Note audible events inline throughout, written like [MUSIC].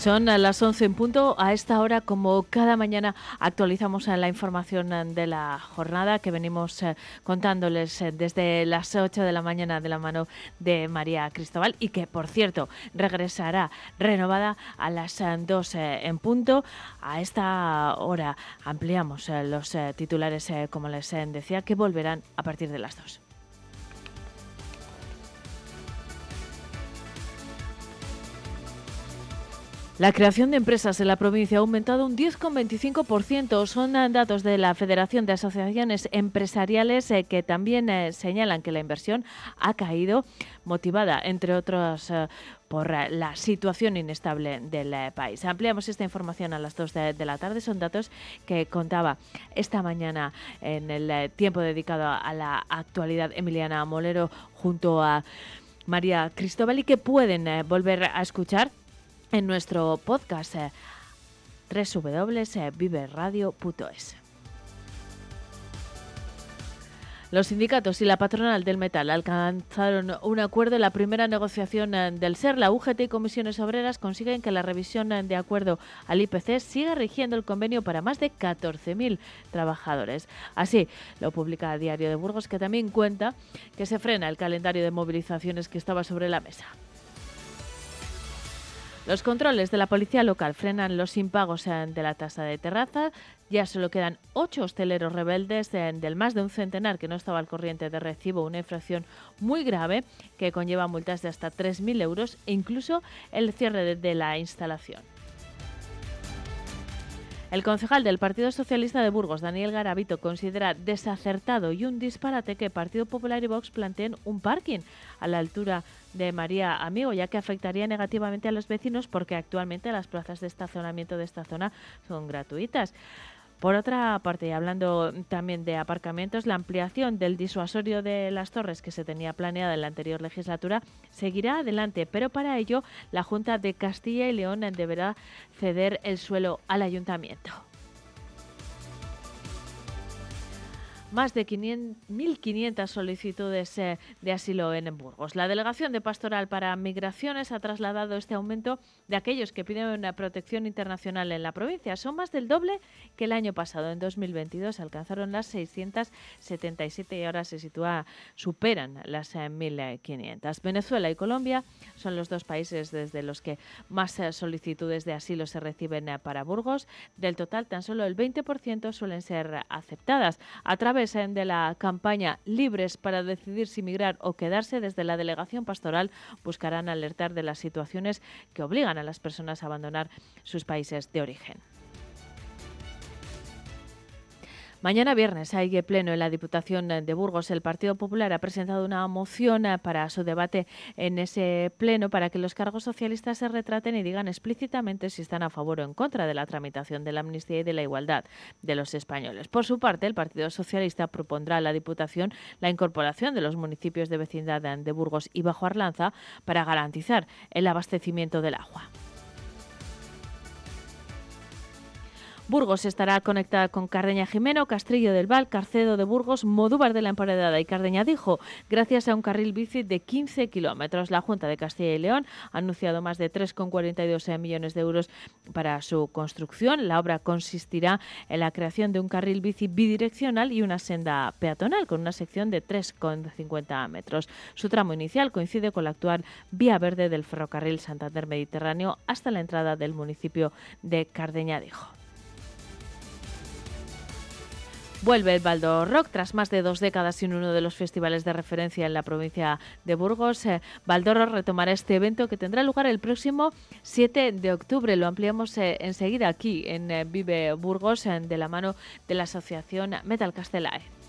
Son las 11 en punto. A esta hora, como cada mañana, actualizamos la información de la jornada que venimos eh, contándoles eh, desde las 8 de la mañana de la mano de María Cristóbal y que, por cierto, regresará renovada a las 2 eh, en punto. A esta hora ampliamos los titulares, como les decía, que volverán a partir de las 2. La creación de empresas en la provincia ha aumentado un 10,25%. Son datos de la Federación de Asociaciones Empresariales eh, que también eh, señalan que la inversión ha caído, motivada, entre otros, eh, por la situación inestable del país. Ampliamos esta información a las 2 de, la tarde. Son datos que contaba esta mañana en el tiempo dedicado a la actualidad Emiliana Molero junto a María Cristóbal y que pueden volver a escuchar en nuestro podcast eh. Los sindicatos y la patronal del metal alcanzaron un acuerdo en la primera negociación eh, del SER. La UGT y comisiones obreras consiguen que la revisión eh, de acuerdo al IPC siga rigiendo el convenio para más de 14.000 trabajadores. Así lo publica Diario de Burgos, que también cuenta que se frena el calendario de movilizaciones que estaba sobre la mesa. Los controles de la policía local frenan los impagos de la tasa de terraza. Ya solo quedan ocho hosteleros rebeldes del más de un centenar que no estaba al corriente de recibo, una infracción muy grave que conlleva multas de hasta 3.000 euros e incluso el cierre de la instalación. El concejal del Partido Socialista de Burgos, Daniel Garavito, considera desacertado y un disparate que Partido Popular y Vox planteen un parking a la altura de María Amigo, ya que afectaría negativamente a los vecinos porque actualmente las plazas de estacionamiento de esta zona son gratuitas. Por otra parte, hablando también de aparcamientos, la ampliación del disuasorio de las torres que se tenía planeada en la anterior legislatura seguirá adelante, pero para ello la Junta de Castilla y León deberá ceder el suelo al ayuntamiento. Más de 1.500 solicitudes eh, de asilo en Burgos. La Delegación de Pastoral para Migraciones ha trasladado este aumento de aquellos que piden una protección internacional en la provincia. Son más del doble que el año pasado. En 2022 alcanzaron las 677 y ahora se sitúa, superan las 1.500. Eh, Venezuela y Colombia son los dos países desde los que más eh, solicitudes de asilo se reciben para Burgos. Del total, tan solo el 20% suelen ser aceptadas. A través de la campaña Libres para decidir si migrar o quedarse, desde la delegación pastoral buscarán alertar de las situaciones que obligan a las personas a abandonar sus países de origen. Mañana viernes hay pleno en la Diputación de Burgos. El Partido Popular ha presentado una moción eh, para su debate en ese pleno para que los cargos socialistas se retraten y digan explícitamente si están a favor o en contra de la tramitación de la amnistía y de la igualdad de los españoles. Por su parte, el Partido Socialista propondrá a la Diputación la incorporación de los municipios de vecindad de Burgos y Bajo Arlanza para garantizar el abastecimiento del agua. Burgos estará conectada con Cardeña Jimeno, Castrillo del Val, Carcedo de Burgos, Modúvar de la Emparedada y Cardeña Dijo, gracias a un carril bici de 15 kilómetros. La Junta de Castilla y León ha anunciado más de 3,42 millones de euros para su construcción. La obra consistirá en la creación de un carril bici bidireccional y una senda peatonal con una sección de 3,50 metros. Su tramo inicial coincide con la actual vía verde del ferrocarril Santander Mediterráneo hasta la entrada del municipio de Cardeña Dijo. Vuelve el Baldo Rock tras más de dos décadas sin uno de los festivales de referencia en la provincia de Burgos. Eh, Rock retomará este evento que tendrá lugar el próximo 7 de octubre. Lo ampliamos eh, enseguida aquí en eh, Vive Burgos de la mano de la asociación Metal Castelae.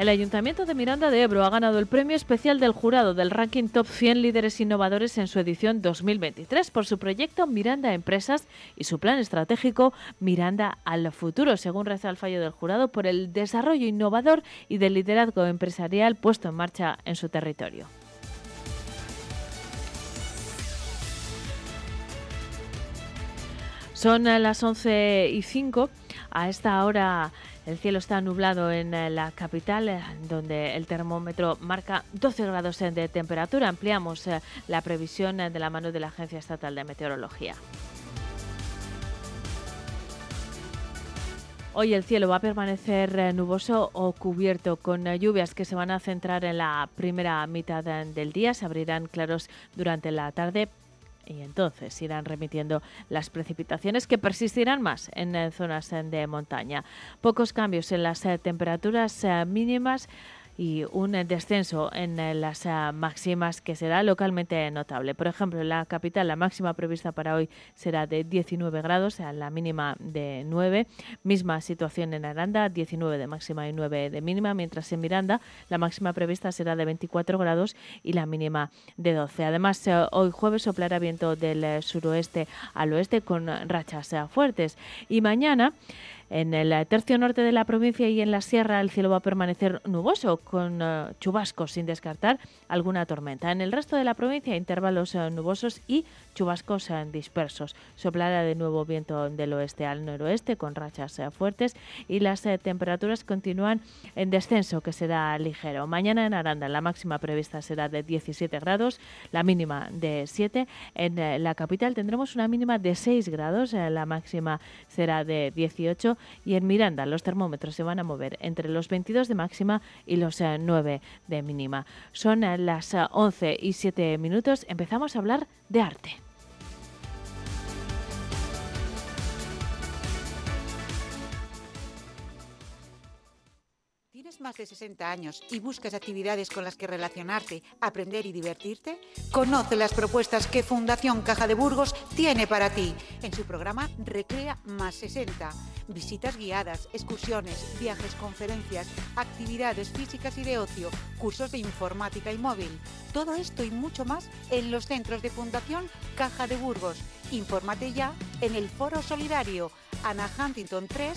El Ayuntamiento de Miranda de Ebro ha ganado el premio especial del jurado del ranking Top 100 Líderes Innovadores en su edición 2023 por su proyecto Miranda Empresas y su plan estratégico Miranda al Futuro, según reza el fallo del jurado, por el desarrollo innovador y del liderazgo empresarial puesto en marcha en su territorio. Son las 11 y 5. A esta hora el cielo está nublado en eh, la capital, eh, donde el termómetro marca 12 grados de temperatura. Ampliamos eh, la previsión de la mano de la Agencia Estatal de Meteorología. Hoy el cielo va a permanecer nuboso o cubierto con lluvias que se van a centrar en la primera mitad del día. Se abrirán claros durante la tarde, y entonces irán remitiendo las precipitaciones que persistirán más en zonas de montaña. Pocos cambios en las eh, temperaturas eh, mínimas y un descenso en eh, las ah, máximas que será localmente notable. Por ejemplo, en la capital la máxima prevista para hoy será de 19 grados, la mínima de 9. Misma situación en Aranda, 19 de máxima y 9 de mínima, mientras en Miranda la máxima prevista será de 24 grados y la mínima de 12. Además, eh, hoy jueves soplará viento del eh, suroeste al oeste con rachas fuertes y mañana en el tercio norte de la provincia y en la sierra el cielo va a permanecer nuboso con eh, chubascos sin descartar alguna tormenta. En el resto de la provincia intervalos eh, nubosos y chubascos eh, dispersos. Soplará de nuevo viento del oeste al noroeste con rachas fuertes y las temperaturas continúan en descenso que será ligero. Mañana en Aranda la máxima prevista será de 17 grados, la mínima de 7. En la capital tendremos una mínima de 6 grados, la máxima será de 18 y en Miranda los termómetros se van a mover entre los 22 de máxima y los 9 eh, de mínima. Son eh, las 11 eh, y 7 minutos. Empezamos a hablar de arte. Más de 60 años y buscas actividades con las que relacionarte, aprender y divertirte? Conoce las propuestas que Fundación Caja de Burgos tiene para ti en su programa Recrea más 60. Visitas guiadas, excursiones, viajes, conferencias, actividades físicas y de ocio, cursos de informática y móvil. Todo esto y mucho más en los centros de Fundación Caja de Burgos. Infórmate ya en el Foro Solidario Ana Huntington 3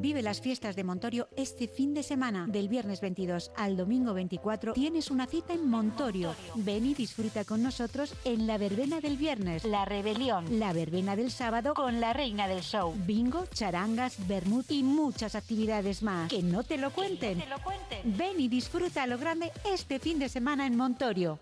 Vive las fiestas de Montorio este fin de semana. Del viernes 22 al domingo 24 tienes una cita en Montorio. Ven y disfruta con nosotros en la verbena del viernes. La rebelión. La verbena del sábado con la reina del show. Bingo, charangas, vermut y muchas actividades más. Que no te lo cuenten. te lo cuenten. Ven y disfruta a lo grande este fin de semana en Montorio.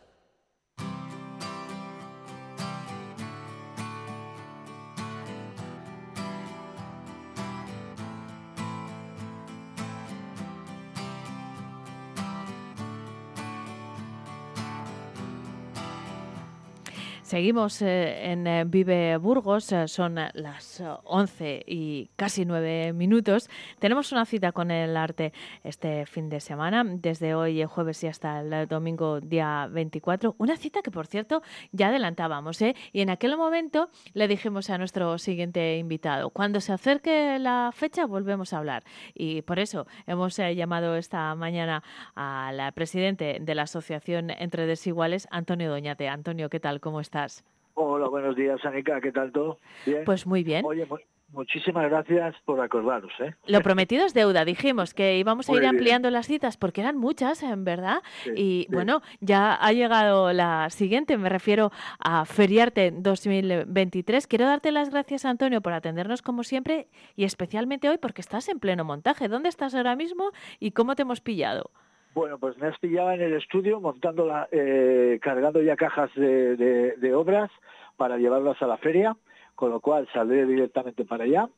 Seguimos eh, en eh, Vive Burgos, eh, son las 11 y casi 9 minutos. Tenemos una cita con el arte este fin de semana, desde hoy jueves y hasta el domingo día 24. Una cita que, por cierto, ya adelantábamos, ¿eh? Y en aquel momento le dijimos a nuestro siguiente invitado, cuando se acerque la fecha volvemos a hablar. Y por eso hemos llamado esta mañana al presidente de la Asociación Entre Desiguales, Antonio Doñate. Antonio, ¿qué tal? ¿Cómo está? Hola, buenos días, Anika, ¿qué tal todo? Pues muy bien. Oye, muchísimas gracias por acordaros. ¿eh? Lo prometido es deuda, dijimos que íbamos a ir ampliando las citas porque eran muchas, en verdad. y bueno, ya ha llegado la siguiente, me refiero a Feriarte 2023. Quiero darte las gracias, Antonio, por atendernos como siempre y especialmente hoy porque estás en pleno montaje. ¿Dónde estás ahora mismo y cómo te hemos pillado? Bueno, pues me has pillado en el estudio montando la, eh, cargando ya cajas de, obras para llevarlas a la feria, con lo cual saldré directamente para allá.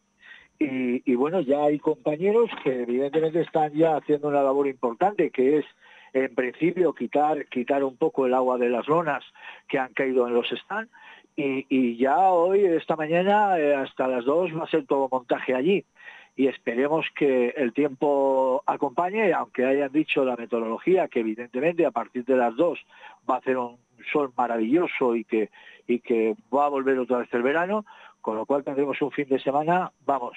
Y, bueno, ya hay compañeros que evidentemente están ya haciendo una labor importante, que es en principio quitar un poco el agua de las lonas que han caído en los stands. Y, ya hoy, esta mañana, eh, hasta las dos va a ser todo montaje allí y esperemos que el tiempo acompañe, aunque hayan dicho la meteorología que evidentemente a partir de las dos va a hacer un sol maravilloso y que, y que va a volver otra vez el verano, con lo cual tendremos un fin de semana, vamos,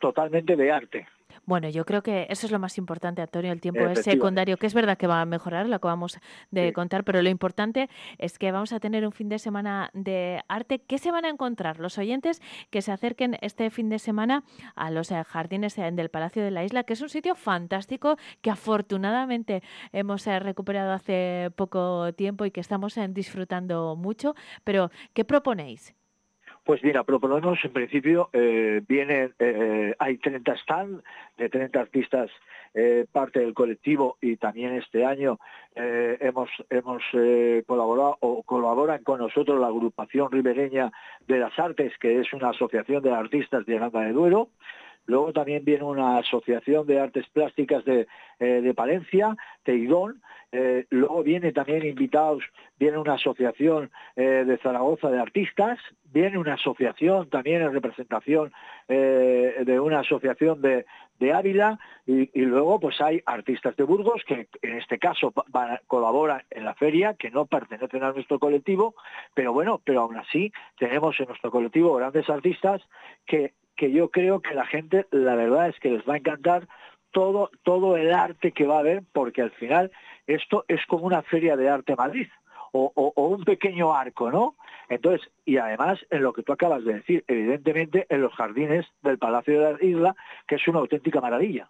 totalmente de arte. Bueno, yo creo que eso es lo más importante, Antonio. El tiempo es secundario, que es verdad que va a mejorar, lo acabamos de contar, pero lo importante es que vamos a tener un fin de semana de arte. ¿Qué se van a encontrar los oyentes que se acerquen este fin de semana a los eh, jardines eh, del Palacio de la Isla, que es un sitio fantástico que afortunadamente hemos eh, recuperado hace poco tiempo y que estamos disfrutando mucho? Pero, ¿qué proponéis? Pues mira, proponemos en principio, eh, vienen, eh, hay 30 stands de 30 artistas eh, parte del colectivo y también este año hemos, hemos colaborado o colaboran con nosotros la agrupación ribereña de las artes, que es una asociación de artistas de Aranda de Duero. Luego también viene una asociación de artes plásticas de, de Palencia, Teidón, eh, luego viene también invitados, viene una asociación eh, de Zaragoza de artistas, viene una asociación también en representación eh, de una asociación de, Ávila y, luego pues hay artistas de Burgos que en este caso colaboran en la feria, que no pertenecen a nuestro colectivo, pero bueno, pero aún así tenemos en nuestro colectivo grandes artistas que, que yo creo que la gente, la verdad es que les va a encantar todo, todo el arte que va a haber, porque al final esto es como una feria de arte Madrid o, un pequeño arco, ¿no? Entonces, y además en lo que tú acabas de decir, evidentemente en los jardines del Palacio de la Isla, que es una auténtica maravilla.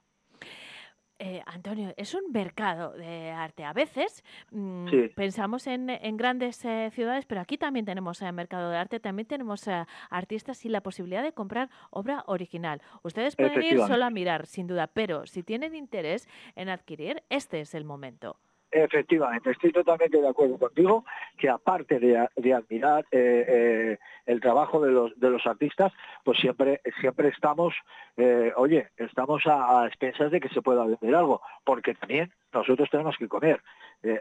Eh, Antonio, es un mercado de arte. A veces mm, pensamos en, grandes eh, ciudades, pero aquí también tenemos eh, mercado de arte, también tenemos artistas y la posibilidad de comprar obra original. Ustedes pueden ir solo a mirar, sin duda, pero si tienen interés en adquirir, este es el momento. Efectivamente, estoy totalmente de acuerdo contigo que aparte de, admirar eh, eh, el trabajo de los, de los artistas, pues siempre, siempre estamos, eh, oye, estamos a, expensas de que se pueda vender algo, porque también nosotros tenemos que comer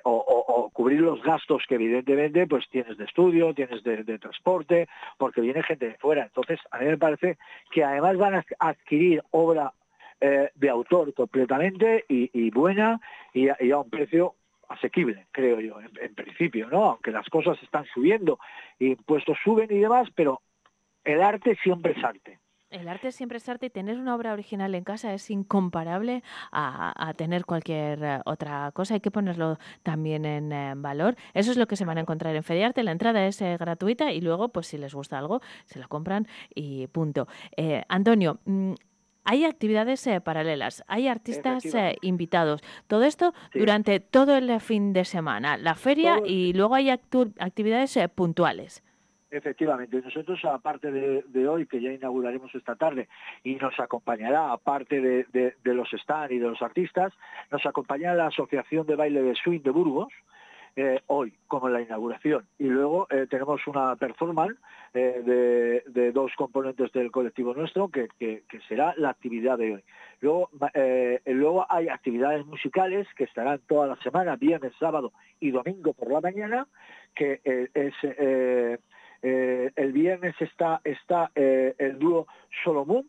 o, cubrir los gastos que evidentemente pues tienes de estudio, tienes de, transporte, porque viene gente de fuera. Entonces, a mí me parece que además van a adquirir obra de autor completamente y, buena y a, un precio asequible, creo yo, en, principio, ¿no? Aunque las cosas están subiendo, impuestos suben y demás, pero el arte siempre es arte. El arte siempre es arte y tener una obra original en casa es incomparable a, tener cualquier eh, otra cosa. Hay que ponerlo también en, eh, valor. Eso es lo que se van a encontrar en Feriarte. La entrada es eh, gratuita y luego, pues si les gusta algo, se lo compran y punto. Antonio, mm, hay actividades eh, paralelas, hay artistas eh, invitados. Todo esto durante todo el fin de semana, la feria y luego hay actividades eh, puntuales. Efectivamente, nosotros aparte de, hoy, que ya inauguraremos esta tarde, y nos acompañará, aparte de, los stands y de los artistas, nos acompañará la Asociación de Baile de Swing de Burgos, eh, hoy, como la inauguración. Y luego eh, tenemos una performance eh, de, dos componentes del colectivo nuestro, que, será la actividad de hoy. Luego, luego hay actividades musicales que estarán toda la semana, viernes, sábado y domingo por la mañana, que es... el viernes está, está el dúo Solomón,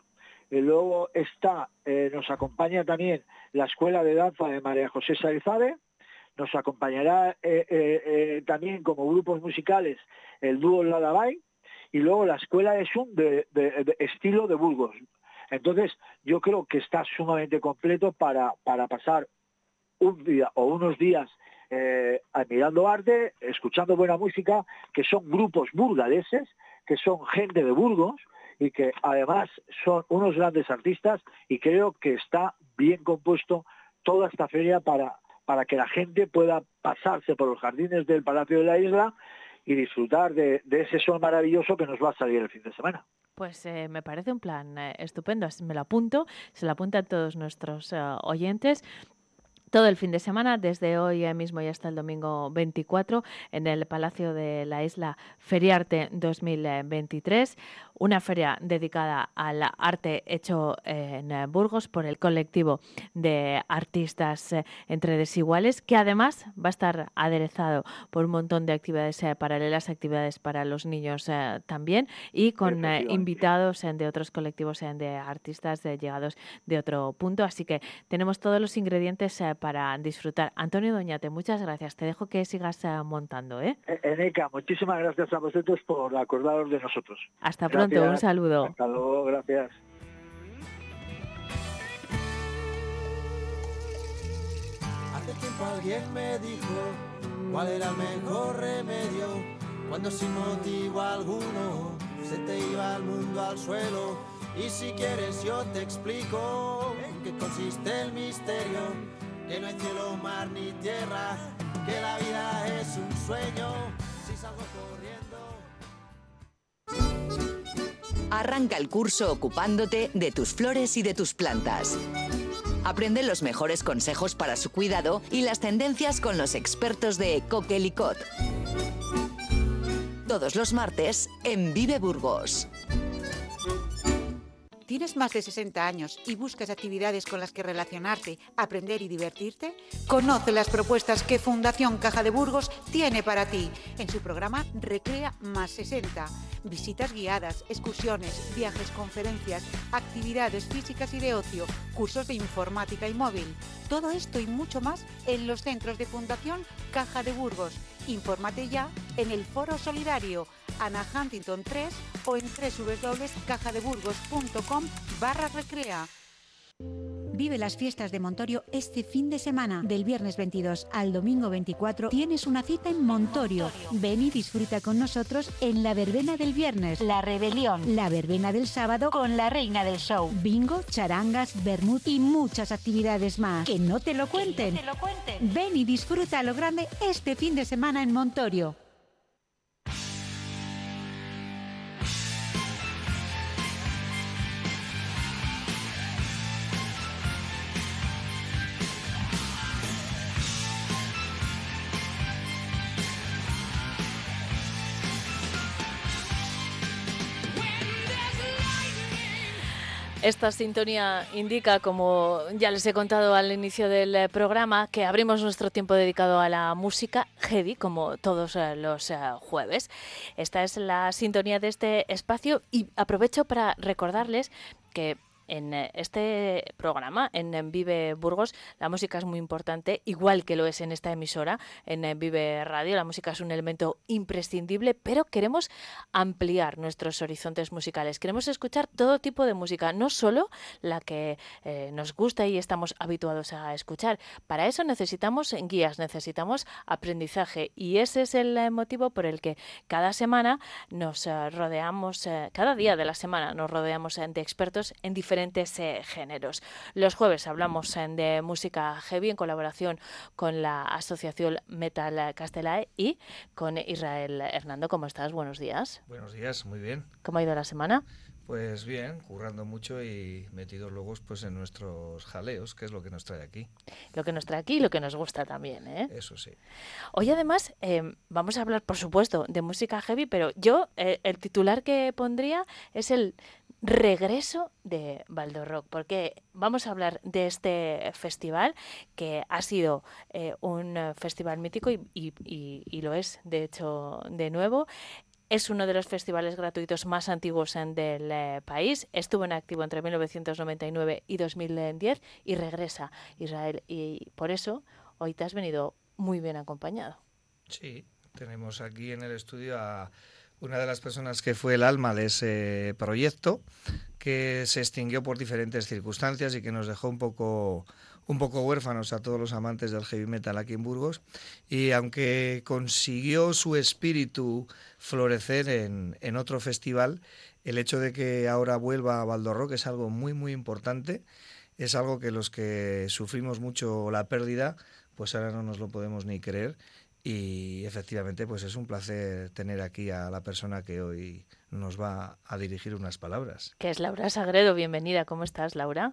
y luego está, nos acompaña también la Escuela de Danza de María José Saizade, nos acompañará eh, eh, eh, también como grupos musicales el dúo Ladabay y luego la escuela de Zoom de, estilo de Burgos. Entonces, yo creo que está sumamente completo para, para pasar un día o unos días admirando arte, escuchando buena música, que son grupos burgaleses, que son gente de Burgos y que además son unos grandes artistas y creo que está bien compuesto toda esta feria para para que la gente pueda pasarse por los jardines del Palacio de la Isla y disfrutar de, ese sol maravilloso que nos va a salir el fin de semana. Pues eh, me parece un plan eh, estupendo, me lo apunto, se lo apuntan todos nuestros eh, oyentes todo el fin de semana, desde hoy mismo y hasta el domingo 24, en el Palacio de la Isla Feriarte 2023, una feria dedicada al arte hecho en Burgos por el colectivo de artistas eh, entre desiguales, que además va a estar aderezado por un montón de actividades eh, paralelas, actividades para los niños eh, también, y con invitados de otros colectivos de artistas llegados de otro punto. Así que tenemos todos los ingredientes para disfrutar. Antonio Doñate, muchas gracias. Te dejo que sigas eh, montando. ¿eh? E-, Eneca, muchísimas gracias a vosotros por acordaros de nosotros. Hasta pronto, un saludo. Hasta luego, gracias. Hace tiempo alguien me dijo cuál era el mejor remedio cuando sin motivo alguno se te iba el mundo al suelo. Y si quieres yo te explico en qué consiste el misterio que no hay cielo, mar ni tierra, que la vida es un sueño, si salgo corriendo. Arranca el curso ocupándote de tus flores y de tus plantas. Aprende los mejores consejos para su cuidado y las tendencias con los expertos de Coquelicot. Todos los martes en Vive Burgos. ¿Tienes más de 60 años y buscas actividades con las que relacionarte, aprender y divertirte? Conoce las propuestas que Fundación Caja de Burgos tiene para ti en su programa Recrea más 60. Visitas guiadas, excursiones, viajes, conferencias, actividades físicas y de ocio, cursos de informática y móvil. Todo esto y mucho más en los centros de Fundación Caja de Burgos. Infórmate ya en el Foro Solidario Ana Huntington 3 o en www.cajadeburgos.com barra recrea. Vive las fiestas de Montorio este fin de semana. Del viernes 22 al domingo 24 tienes una cita en Montorio. Ven y disfruta con nosotros en la verbena del viernes. La rebelión. La verbena del sábado con la reina del show. Bingo, charangas, vermut y muchas actividades más. Que no te lo cuenten. Que no te lo cuenten. Ven y disfruta a lo grande este fin de semana en Montorio. Esta sintonía indica, como ya les he contado al inicio del eh, programa, que abrimos nuestro tiempo dedicado a la música heavy, como todos eh, los eh, jueves. Esta es la sintonía de este espacio y aprovecho para recordarles que en eh, este programa, en, Vive Burgos, la música es muy importante, igual que lo es en esta emisora, en, eh, Vive Radio. La música es un elemento imprescindible, pero queremos ampliar nuestros horizontes musicales. Queremos escuchar todo tipo de música, no solo la que eh, nos gusta y estamos habituados a escuchar. Para eso necesitamos guías, necesitamos aprendizaje y ese es el motivo por el que cada semana nos rodeamos, cada día de la semana nos rodeamos de expertos en diferentes eh, géneros. Los jueves hablamos eh, de música heavy en colaboración con la Asociación Metal Castelae y con Israel Hernando. ¿Cómo estás? Buenos días. Buenos días, muy bien. ¿Cómo ha ido la semana? Pues bien, currando mucho y metidos luego pues en nuestros jaleos, que es lo que nos trae aquí. Lo que nos trae aquí y lo que nos gusta también, ¿eh? Eso sí. Hoy además em, vamos a hablar, por supuesto, de música heavy, pero yo eh, el titular que pondría es el regreso de Rock, porque vamos a hablar de este festival que ha sido eh, un festival mítico y, y, lo es, de hecho, de nuevo. Es uno de los festivales gratuitos más antiguos del eh, país. Estuvo en activo entre 1999 y 2010 y regresa Israel. Y por eso hoy te has venido muy bien acompañado. Sí, tenemos aquí en el estudio a una de las personas que fue el alma de ese proyecto, que se extinguió por diferentes circunstancias y que nos dejó un poco un poco huérfanos a todos los amantes del heavy metal aquí en Burgos. Y aunque consiguió su espíritu florecer en, en otro festival, el hecho de que ahora vuelva a Valdorrock es algo muy muy importante, es algo que los que sufrimos mucho la pérdida, pues ahora no nos lo podemos ni creer y efectivamente, pues es un placer tener aquí a la persona que hoy nos va a dirigir unas palabras. Que es Laura Sagredo. Bienvenida. ¿Cómo estás, Laura?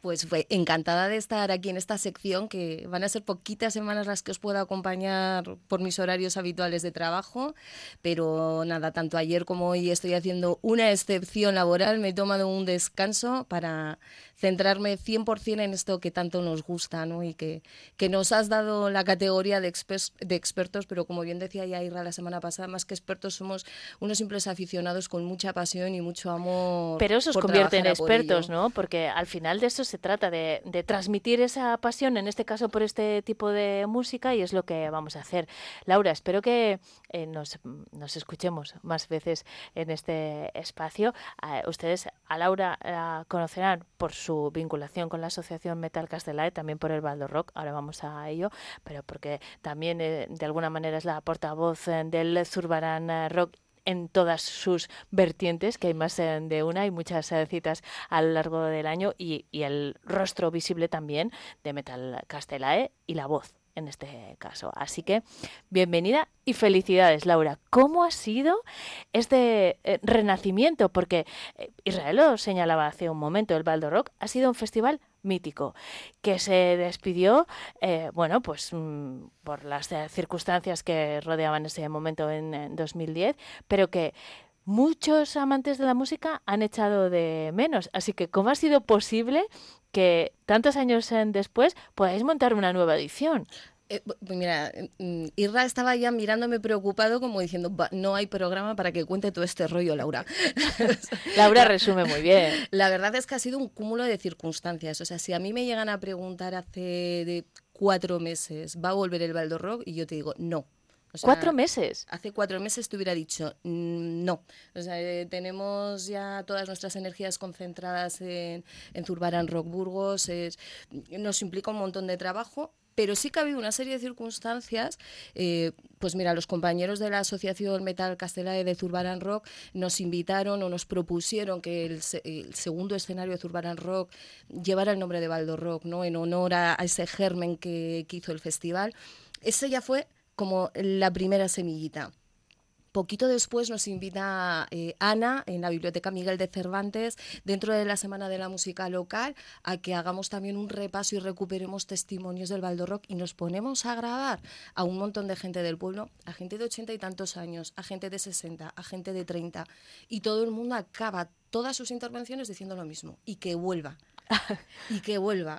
pues fue encantada de estar aquí en esta sección, que van a ser poquitas semanas las que os puedo acompañar por mis horarios habituales de trabajo, pero nada, tanto ayer como hoy estoy haciendo una excepción laboral, me he tomado un descanso para centrarme 100% en esto que tanto nos gusta ¿no? y que, que nos has dado la categoría de, de expertos, pero como bien decía ya Irra la semana pasada, más que expertos somos unos simples aficionados con mucha pasión y mucho amor. Pero eso os convierte en expertos, ¿no? Porque al final de eso se trata, de, de transmitir esa pasión, en este caso por este tipo de música, y es lo que vamos a hacer. Laura, espero que eh, nos, nos, escuchemos más veces en este espacio. Uh, ustedes a Laura la conocerán por su su vinculación con la Asociación Metal Castelae, también por el Baldo Rock, ahora vamos a ello, pero porque también eh, de alguna manera es la portavoz eh, del Zurbarán eh, Rock en todas sus vertientes, que hay más de una y muchas citas a lo largo del año, y, y el rostro visible también de Metal Castelae y la voz en este caso. Así que bienvenida y felicidades, Laura. ¿Cómo ha sido este eh, renacimiento? Porque eh, Israel lo señalaba hace un momento, el Baldo Rock ha sido un festival mítico que se despidió, eh, bueno, pues mm, por las circunstancias que rodeaban ese momento en, en 2010, pero que muchos amantes de la música han echado de menos. Así que, ¿cómo ha sido posible que tantos años después podáis montar una nueva edición? Eh, pues mira, mm, Irra estaba ya mirándome preocupado como diciendo, no hay programa para que cuente todo este rollo, Laura. [LAUGHS] Laura resume muy bien. La verdad es que ha sido un cúmulo de circunstancias. O sea, si a mí me llegan a preguntar hace de cuatro meses, ¿va a volver el Baldo Rock? Y yo te digo, no. ¿Cuatro meses? Hace cuatro meses te hubiera dicho mm, no. O sea, eh, tenemos ya todas nuestras energías concentradas en, en Zurbarán Rock Burgos. Es, nos implica un montón de trabajo pero sí que ha habido una serie de circunstancias, eh, pues mira, los compañeros de la Asociación Metal Castelae de Zurbarán Rock nos invitaron o nos propusieron que el, segundo escenario de Zurbarán Rock llevara el nombre de Baldo Rock, ¿no? en honor a, ese germen que, que hizo el festival. Ese ya fue como la primera semillita. Poquito después nos invita eh, Ana en la Biblioteca Miguel de Cervantes, dentro de la Semana de la Música Local, a que hagamos también un repaso y recuperemos testimonios del Rock y nos ponemos a grabar a un montón de gente del pueblo, a gente de ochenta y tantos años, a gente de 60, a gente de 30, y todo el mundo acaba todas sus intervenciones diciendo lo mismo, y que vuelva, [LAUGHS] y que vuelva.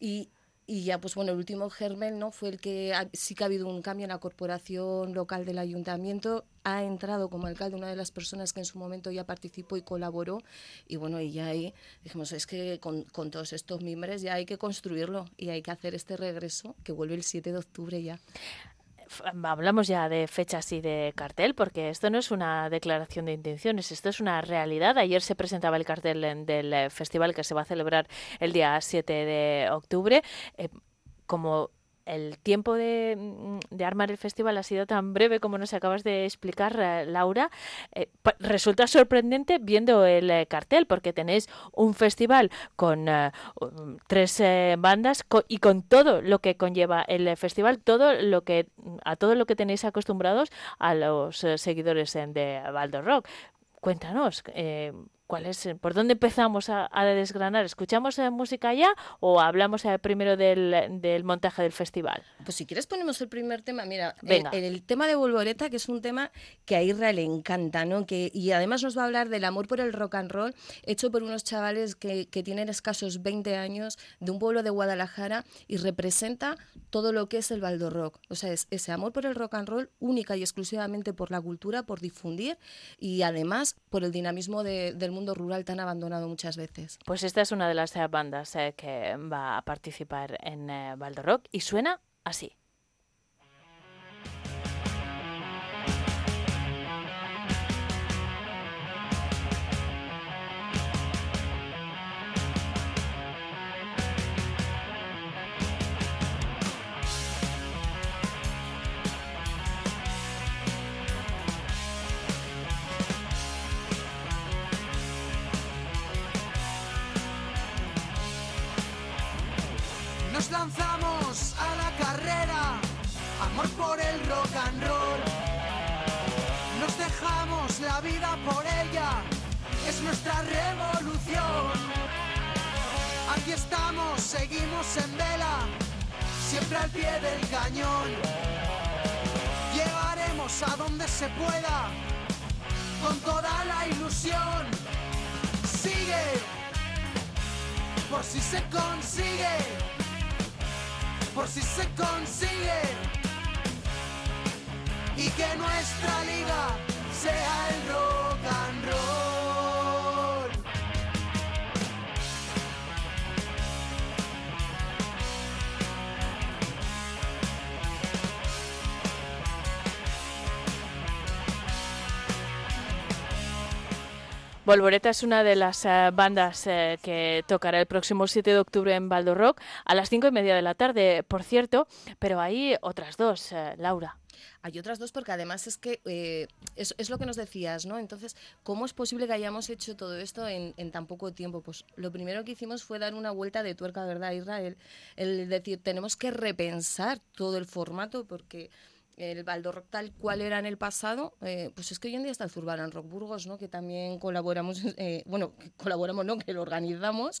Y, y ya, pues bueno, el último germen ¿no? fue el que sí que ha habido un cambio en la corporación local del ayuntamiento. Ha entrado como alcalde una de las personas que en su momento ya participó y colaboró. Y bueno, y ya ahí dijimos, es que con, con todos estos mimbres ya hay que construirlo y hay que hacer este regreso que vuelve el 7 de octubre ya hablamos ya de fechas y de cartel, porque esto no es una declaración de intenciones, esto es una realidad. Ayer se presentaba el cartel del eh, festival que se va a celebrar el día 7 de octubre. Eh, como el tiempo mm, de, armar el festival ha sido tan breve como nos acabas de explicar, eh, Laura. Eh, resulta sorprendente viendo el eh, cartel, porque tenéis un festival con tres bandas y con todo lo que conlleva el festival, todo lo que a todo lo que tenéis acostumbrados a los seguidores de Baldo Rock. Cuéntanos, ¿Cuál es, ¿Por dónde empezamos a, desgranar? ¿Escuchamos eh, música ya o hablamos eh, primero del, del, montaje del festival? Pues si quieres ponemos el primer tema. Mira, El, el, tema de Volvoreta, que es un tema que a Israel le encanta, ¿no? Que, y además nos va a hablar del amor por el rock and roll, hecho por unos chavales que, que tienen escasos 20 años, de un pueblo de Guadalajara, y representa todo lo que es el baldo rock. O sea, es ese amor por el rock and roll única y exclusivamente por la cultura, por difundir y además por el dinamismo de, del mundo rural tan abandonado muchas veces. Pues esta es una de las bandas eh, que va a participar en eh, Rock y suena así. Lanzamos a la carrera, amor por el rock and roll. Nos dejamos la vida por ella, es nuestra revolución. Aquí estamos, seguimos en vela, siempre al pie del cañón. Llegaremos a donde se pueda, con toda la ilusión. Sigue, por si se consigue, por si se consigue. Y que nuestra liga sea el rock and roll. Volvoreta es una de las eh, bandas eh, que tocará el próximo 7 de octubre en Baldo Rock a las 5 y media de la tarde, por cierto, pero hay otras dos, eh, Laura. Hay otras dos porque además es que es, es lo que nos decías, ¿no? Entonces, ¿cómo es posible que hayamos hecho todo esto en, en tan poco tiempo? Pues lo primero que hicimos fue dar una vuelta de tuerca, ¿verdad, Israel? El decir, tenemos que repensar todo el formato porque el Baldo Rock tal cual era en el pasado, eh, pues es que hoy en día está el Zurbarán Rock Burgos, ¿no? que también colaboramos, [LAUGHS] eh, bueno, colaboramos, no, que lo organizamos,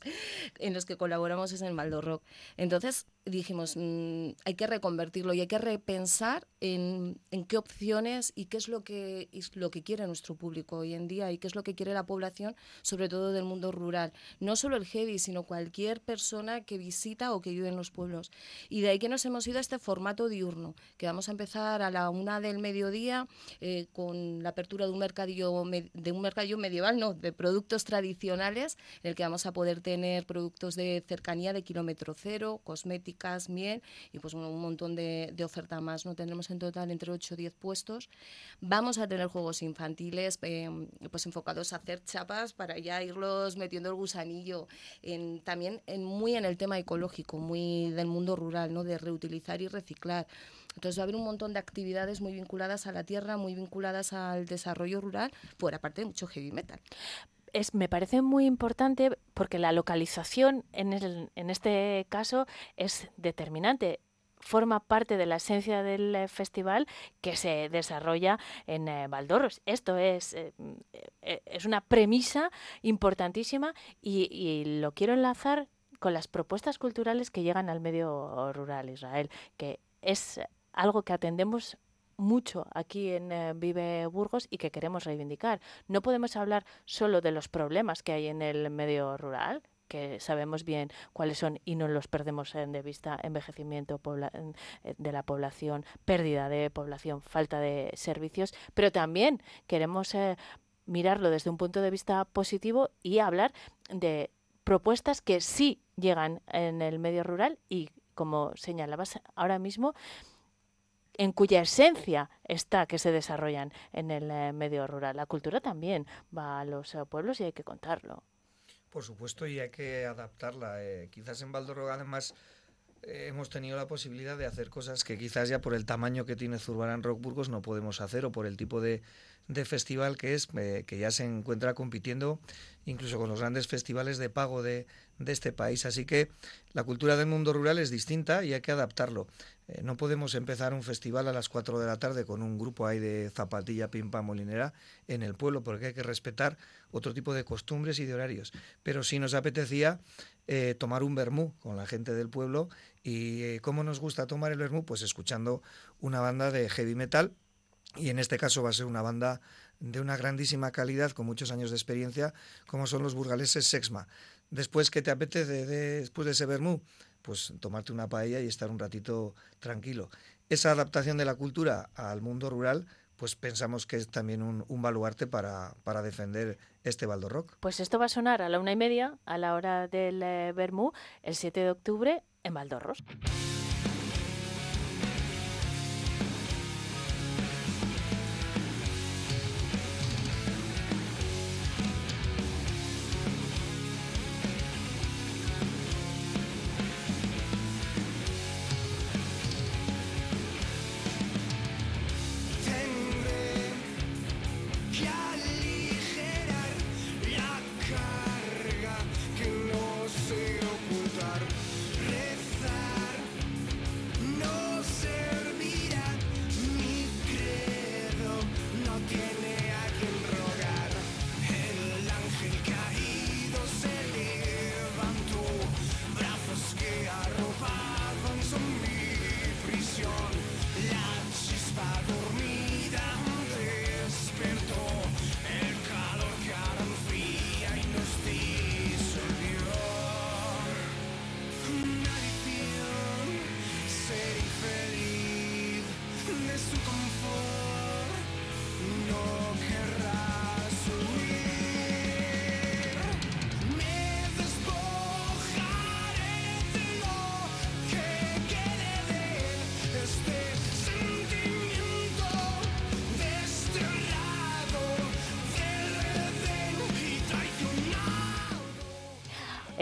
en los que colaboramos es en Baldo Rock. Entonces dijimos, mm, hay que reconvertirlo y hay que repensar en, en qué opciones y qué es lo que, es lo que quiere nuestro público hoy en día y qué es lo que quiere la población, sobre todo del mundo rural. No solo el heavy, sino cualquier persona que visita o que vive en los pueblos. Y de ahí que nos hemos ido a este formato diurno, que vamos a empezar a la una del mediodía eh, con la apertura de un mercadillo de un mercadillo medieval, no, de productos tradicionales, en el que vamos a poder tener productos de cercanía de kilómetro cero, cosméticas, miel y pues un montón de, de oferta más. No tendremos en total entre 8 o 10 puestos. Vamos a tener juegos infantiles eh, pues enfocados a hacer chapas para ya irlos metiendo el gusanillo. En, también en, muy en el tema ecológico, muy del mundo rural, ¿no? de reutilizar y reciclar. Entonces va a haber un montón de actividades muy vinculadas a la tierra, muy vinculadas al desarrollo rural, por aparte de mucho heavy metal. Es, me parece muy importante porque la localización en, el, en este caso es determinante forma parte de la esencia del eh, festival que se desarrolla en eh, Valdorros. Esto es, eh, es una premisa importantísima y, lo quiero enlazar con las propuestas culturales que llegan al medio rural, Israel, que es algo que atendemos mucho aquí en eh, Vive Burgos y que queremos reivindicar. No podemos hablar solo de los problemas que hay en el medio rural, que sabemos bien cuáles son y no los perdemos de vista, envejecimiento eh, de la población, pérdida de población, falta de servicios, pero también queremos eh, mirarlo desde un punto de vista positivo y hablar de propuestas que sí llegan en el medio rural y, como señalabas ahora mismo, en cuya esencia está que se desarrollan en el eh, medio rural. La cultura también va a los eh, pueblos y hay que contarlo. Por supuesto, y hay que adaptarla. Eh, quizás en Valdorro, además, hemos tenido la posibilidad de hacer cosas que quizás ya por el tamaño que tiene Zurbarán Rock Burgos no podemos hacer o por el tipo de, de festival que es, eh, que ya se encuentra compitiendo incluso con los grandes festivales de pago de, de, este país. Así que la cultura del mundo rural es distinta y hay que adaptarlo. Eh, no podemos empezar un festival a las 4 de la tarde con un grupo ahí de zapatilla, pimpa, molinera en el pueblo, porque hay que respetar otro tipo de costumbres y de horarios. Pero sí nos apetecía eh, tomar un vermú con la gente del pueblo. ¿Y eh, cómo nos gusta tomar el vermú? Pues escuchando una banda de heavy metal y en este caso va a ser una banda de una grandísima calidad, con muchos años de experiencia, como son los burgaleses Sexma. Después, ¿qué te apetece de, después de ese vermú? Pues tomarte una paella y estar un ratito tranquilo. Esa adaptación de la cultura al mundo rural, pues pensamos que es también un, baluarte para, para, defender este Baldo Rock. Pues esto va a sonar a la una y media, a la hora del eh, el 7 de octubre, en Valdorros.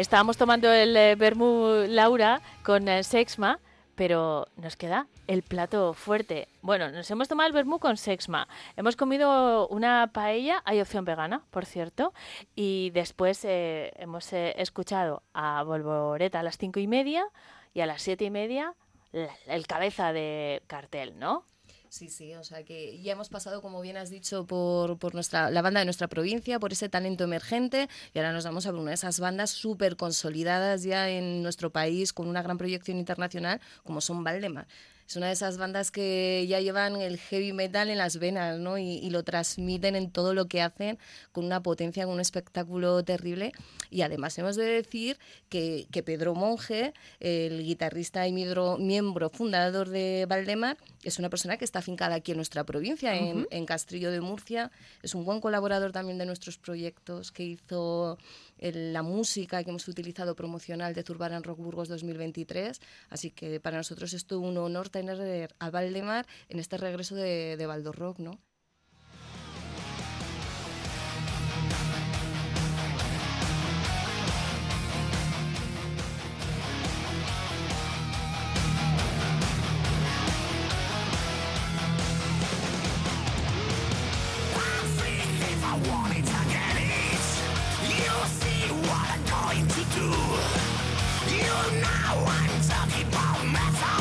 Estábamos tomando el eh, vermú Laura con eh, Sexma, pero nos queda el plato fuerte. Bueno, nos hemos tomado el vermú con Sexma. Hemos comido una paella, hay opción vegana, por cierto, y después eh, hemos escuchado a Volvoreta a las cinco y media y a las siete y media el cabeza de cartel, ¿no? Sí, sí, o sea que ya hemos pasado, como bien has dicho, por, por nuestra, la banda de nuestra provincia, por ese talento emergente, y ahora nos vamos a ver una de esas bandas súper consolidadas ya en nuestro país, con una gran proyección internacional, como son Valdemar. Es una de esas bandas que ya llevan el heavy metal en las venas, ¿no? Y, y lo transmiten en todo lo que hacen con una potencia, con un espectáculo terrible. Y además hemos de decir que, que Pedro Monge, el guitarrista y miembro, miembro fundador de Valdemar, es una persona que está afincada aquí en nuestra provincia, en, Ujú. en Castrillo de Murcia. Es un buen colaborador también de nuestros proyectos, que hizo la música que hemos utilizado promocional de Zurbaran Rock Burgos 2023. Así que para nosotros es todo un honor tener a Valdemar en este regreso de, de Valdo Rock, ¿no? No one talking about matter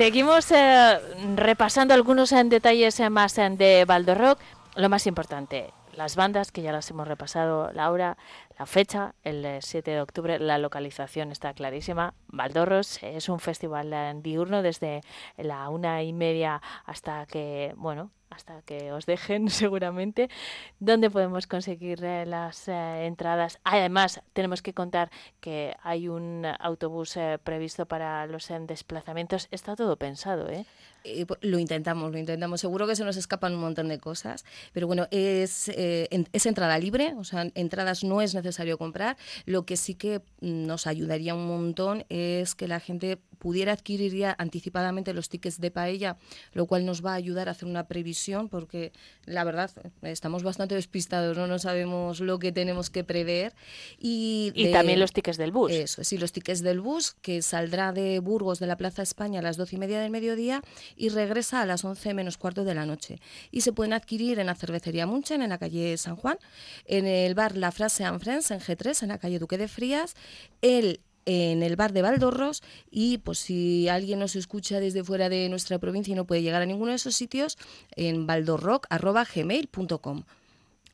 Seguimos eh, repasando algunos eh, detalles eh, más eh, de Baldo Rock. Lo más importante, las bandas que ya las hemos repasado, Laura, la fecha, el eh, 7 de octubre, la localización está clarísima. Valdorros es un festival diurno desde la una y media hasta que, bueno, hasta que os dejen [LAUGHS] seguramente, donde podemos conseguir eh, las eh, entradas. Además, tenemos que contar que hay un autobús eh, previsto para los eh, desplazamientos. Está todo pensado, ¿eh? Pues, lo intentamos, lo intentamos. Seguro que se nos escapan un montón de cosas, pero bueno, es, es entrada libre, o sea, entradas no es necesario comprar. Lo que sí que mm, nos ayudaría un montón es que la gente pudiera adquirir ya anticipadamente los tickets de paella, lo cual nos va a ayudar a hacer una previsión, porque la verdad estamos bastante despistados, no, no sabemos lo que tenemos que prever. Y, Y de- también los tickets del bus. Eso, sí, los tickets del bus, que saldrá de Burgos de la Plaza España a las doce y media del mediodía y regresa a las 11 menos cuarto de la noche. Y se pueden adquirir en la cervecería Munchen, en la calle San Juan, en el bar La Frase and Friends, en G3, en la calle Duque de Frías, el en el bar de Valdorros y pues si alguien nos escucha desde fuera de nuestra provincia y no puede llegar a ninguno de esos sitios en valdorrock@gmail.com.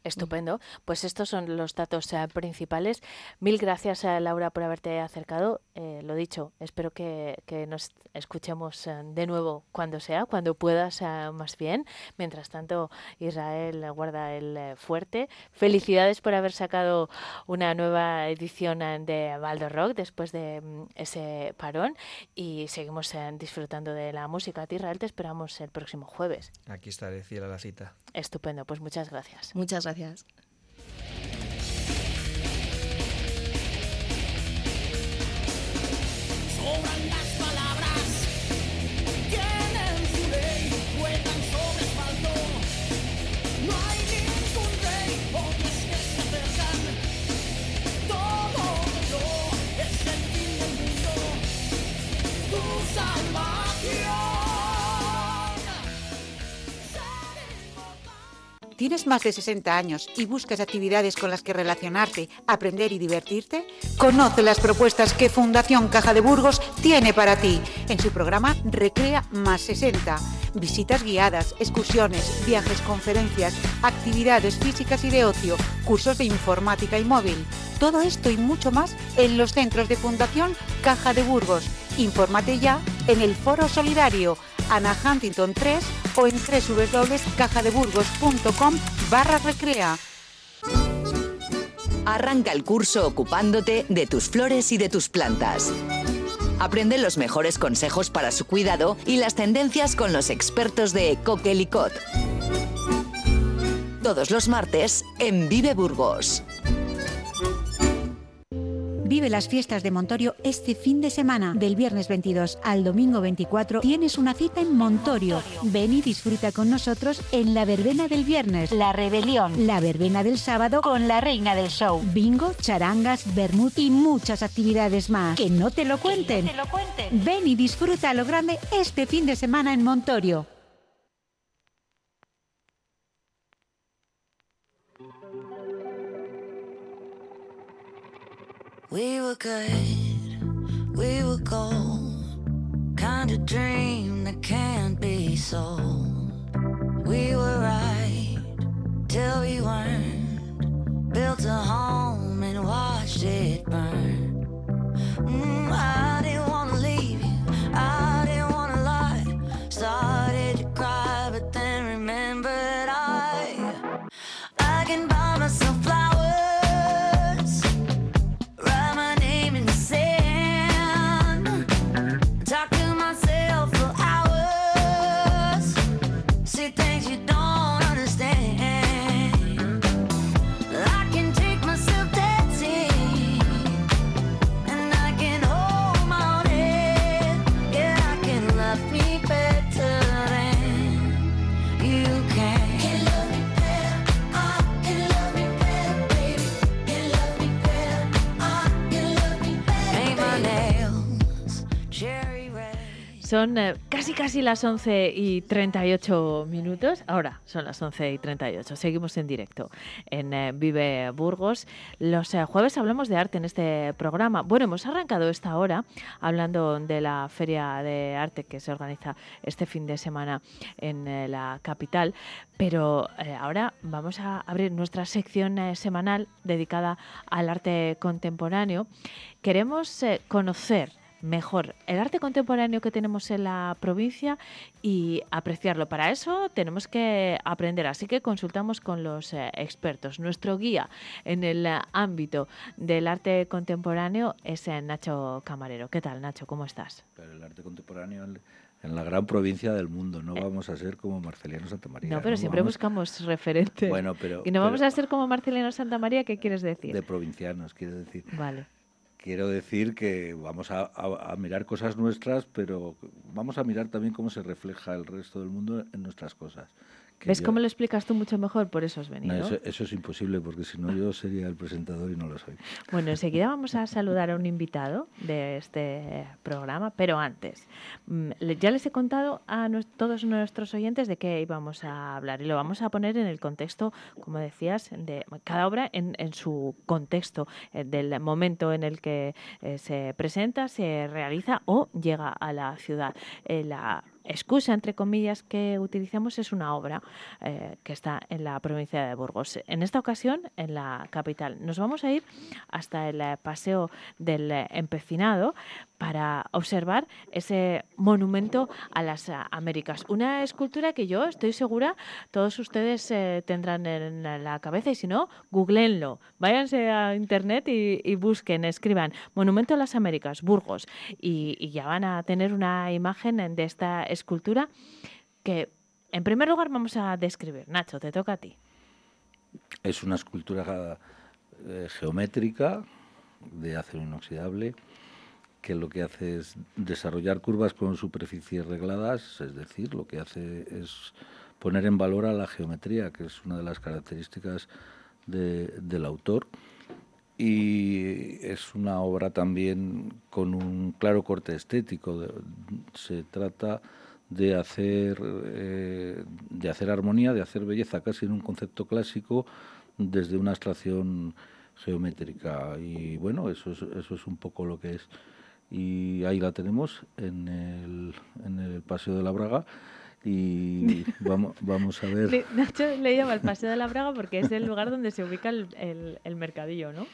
Estupendo. Pues estos son los datos eh, principales. Mil gracias, eh, Laura, por haberte acercado. Eh, lo dicho, espero que, que nos escuchemos eh, de nuevo cuando sea, cuando puedas, eh, más bien. Mientras tanto, Israel guarda el eh, fuerte. Felicidades por haber sacado una nueva edición eh, de Baldo Rock después de mm, ese parón. Y seguimos eh, disfrutando de la música. A ti, Israel, te esperamos el próximo jueves. Aquí estaré, fiel a la cita. Estupendo. Pues muchas gracias. Muchas gracias. Las ¿Tienes más de 60 años y buscas actividades con las que relacionarte, aprender y divertirte? Conoce las propuestas que Fundación Caja de Burgos tiene para ti en su programa Recrea más 60. Visitas guiadas, excursiones, viajes, conferencias, actividades físicas y de ocio, cursos de informática y móvil. Todo esto y mucho más en los centros de Fundación Caja de Burgos. Infórmate ya en el Foro Solidario Ana Huntington 3 o en www.cajadeburgos.com barra recrea. Arranca el curso ocupándote de tus flores y de tus plantas. Aprende los mejores consejos para su cuidado y las tendencias con los expertos de Coquelicot. Todos los martes en Vive Burgos. Vive las fiestas de Montorio este fin de semana. Del viernes 22 al domingo 24 tienes una cita en Montorio. Ven y disfruta con nosotros en la verbena del viernes. La rebelión. La verbena del sábado con la reina del show. Bingo, charangas, vermut y muchas actividades más. Que no te lo cuenten. Que no te lo cuenten. Ven y disfruta a lo grande este fin de semana en Montorio. We were good, we were gold, kind of dream that can't be sold. We were right till we weren't, built a home and watched it burn. Mm, I didn't wanna leave you, I Son eh, casi casi las 11 y 38 minutos. Ahora son las 11 y 38. Seguimos en directo en eh, Vive Burgos. Los eh, jueves hablamos de arte en este programa. Bueno, hemos arrancado esta hora hablando de la feria de arte que se organiza este fin de semana en la capital. Pero ahora vamos a abrir nuestra sección semanal dedicada al arte contemporáneo. Queremos conocer mejor el arte contemporáneo que tenemos en la provincia y apreciarlo. Para eso tenemos que aprender, así que consultamos con los eh, expertos. Nuestro guía en el eh, ámbito del arte contemporáneo es eh, Nacho Camarero. ¿Qué tal, Nacho? ¿Cómo estás? Pero el arte contemporáneo en, en la gran provincia del mundo. No vamos a ser como Marceliano Santamaría. Eh. No, pero siempre vamos- buscamos referentes. Bueno, pero- y no vamos a ser como Marcelino Santa María, ¿qué quieres decir? De provincianos, quiero decir. Vale. Quiero decir que vamos a, mirar cosas nuestras, pero vamos a mirar también cómo se refleja el resto del mundo en nuestras cosas. ¿Ves yo- cómo lo explicas tú mucho mejor? Por eso has No, venido. eso, eso es imposible, porque si no yo sería el presentador y no lo soy. [LAUGHS] Bueno, enseguida vamos a saludar a un invitado de este programa, pero antes, mm, ya les he contado a todos nuestros oyentes de qué íbamos a hablar y lo vamos a poner en el contexto, como decías, de cada obra en, en su contexto, eh, del momento en el que eh, se presenta, se realiza o llega a la ciudad. Eh, la excusa, entre comillas, que utilizamos es una obra eh, que está en la provincia de Burgos. En esta ocasión, en la capital. Nos vamos a ir hasta el eh, Paseo del eh, Empecinado para observar ese monumento a las Américas. Una escultura que yo estoy segura todos ustedes tendrán en la cabeza y si no, googleenlo. Váyanse a internet y, y busquen, escriban Monumento a las Américas, Burgos, y, y ya van a tener una imagen de esta escultura que, en primer lugar, vamos a describir. Nacho, te toca a ti. Es una escultura eh, geométrica de acero inoxidable que lo que hace es desarrollar curvas con superficies regladas, es decir, lo que hace es poner en valor a la geometría, que es una de las características de- del autor. Y es una obra también con un claro corte estético. Se trata de hacer eh, de hacer armonía, de hacer belleza casi en un concepto clásico desde una abstracción geométrica y bueno, eso es, eso es un poco lo que es y ahí la tenemos en el, en el Paseo de la Braga y [LAUGHS] vamos, vamos a ver. Nacho le llama el Paseo de la Braga porque es el lugar donde se ubica el, el- el mercadillo, ¿no?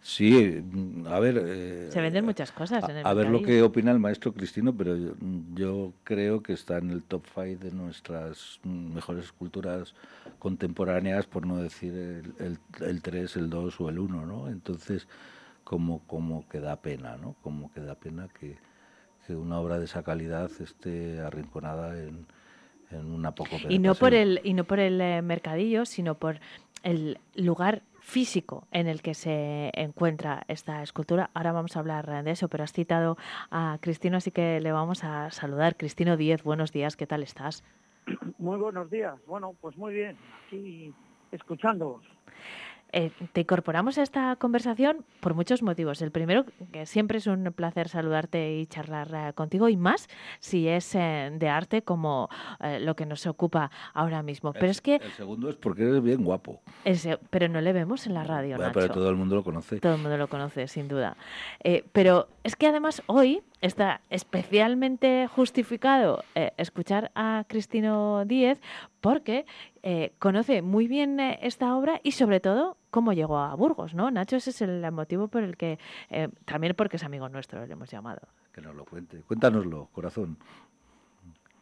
Sí, mm, a ver. eh, Se venden muchas cosas en el a, ver lo que opina el maestro Cristino, pero yo, yo creo que está en el top 5 de nuestras mm, mejores esculturas contemporáneas, por no decir el, el, el 3, el 2 o el 1, ¿no? Entonces, como, como que da pena, ¿no? Como que da pena que, que una obra de esa calidad esté arrinconada en, en una poco Y no por el y no por el eh, mercadillo, sino por el lugar físico en el que se encuentra esta escultura. Ahora vamos a hablar de eso, pero has citado a Cristino, así que le vamos a saludar. Cristino Díez, buenos días, ¿qué tal estás? Muy buenos días. Bueno, pues muy bien. Aquí escuchándoos. Eh, te incorporamos a esta conversación por muchos motivos. El primero, que siempre es un placer saludarte y charlar eh, contigo, y más si es eh, de arte como lo que nos ocupa ahora mismo. Pero el, es que, el segundo es porque eres bien guapo. ese- pero no le vemos en la radio, Bueno, Nacho. pero todo el mundo lo conoce. Todo el mundo lo conoce, sin duda. Pero es que además hoy está especialmente justificado escuchar a Cristino Díez porque eh, conoce muy bien eh, esta obra y sobre todo cómo llegó a Burgos, ¿no? Nacho, ese es el motivo por el que, eh, también porque es amigo nuestro, le hemos llamado. Que nos lo cuente. Cuéntanoslo, corazón.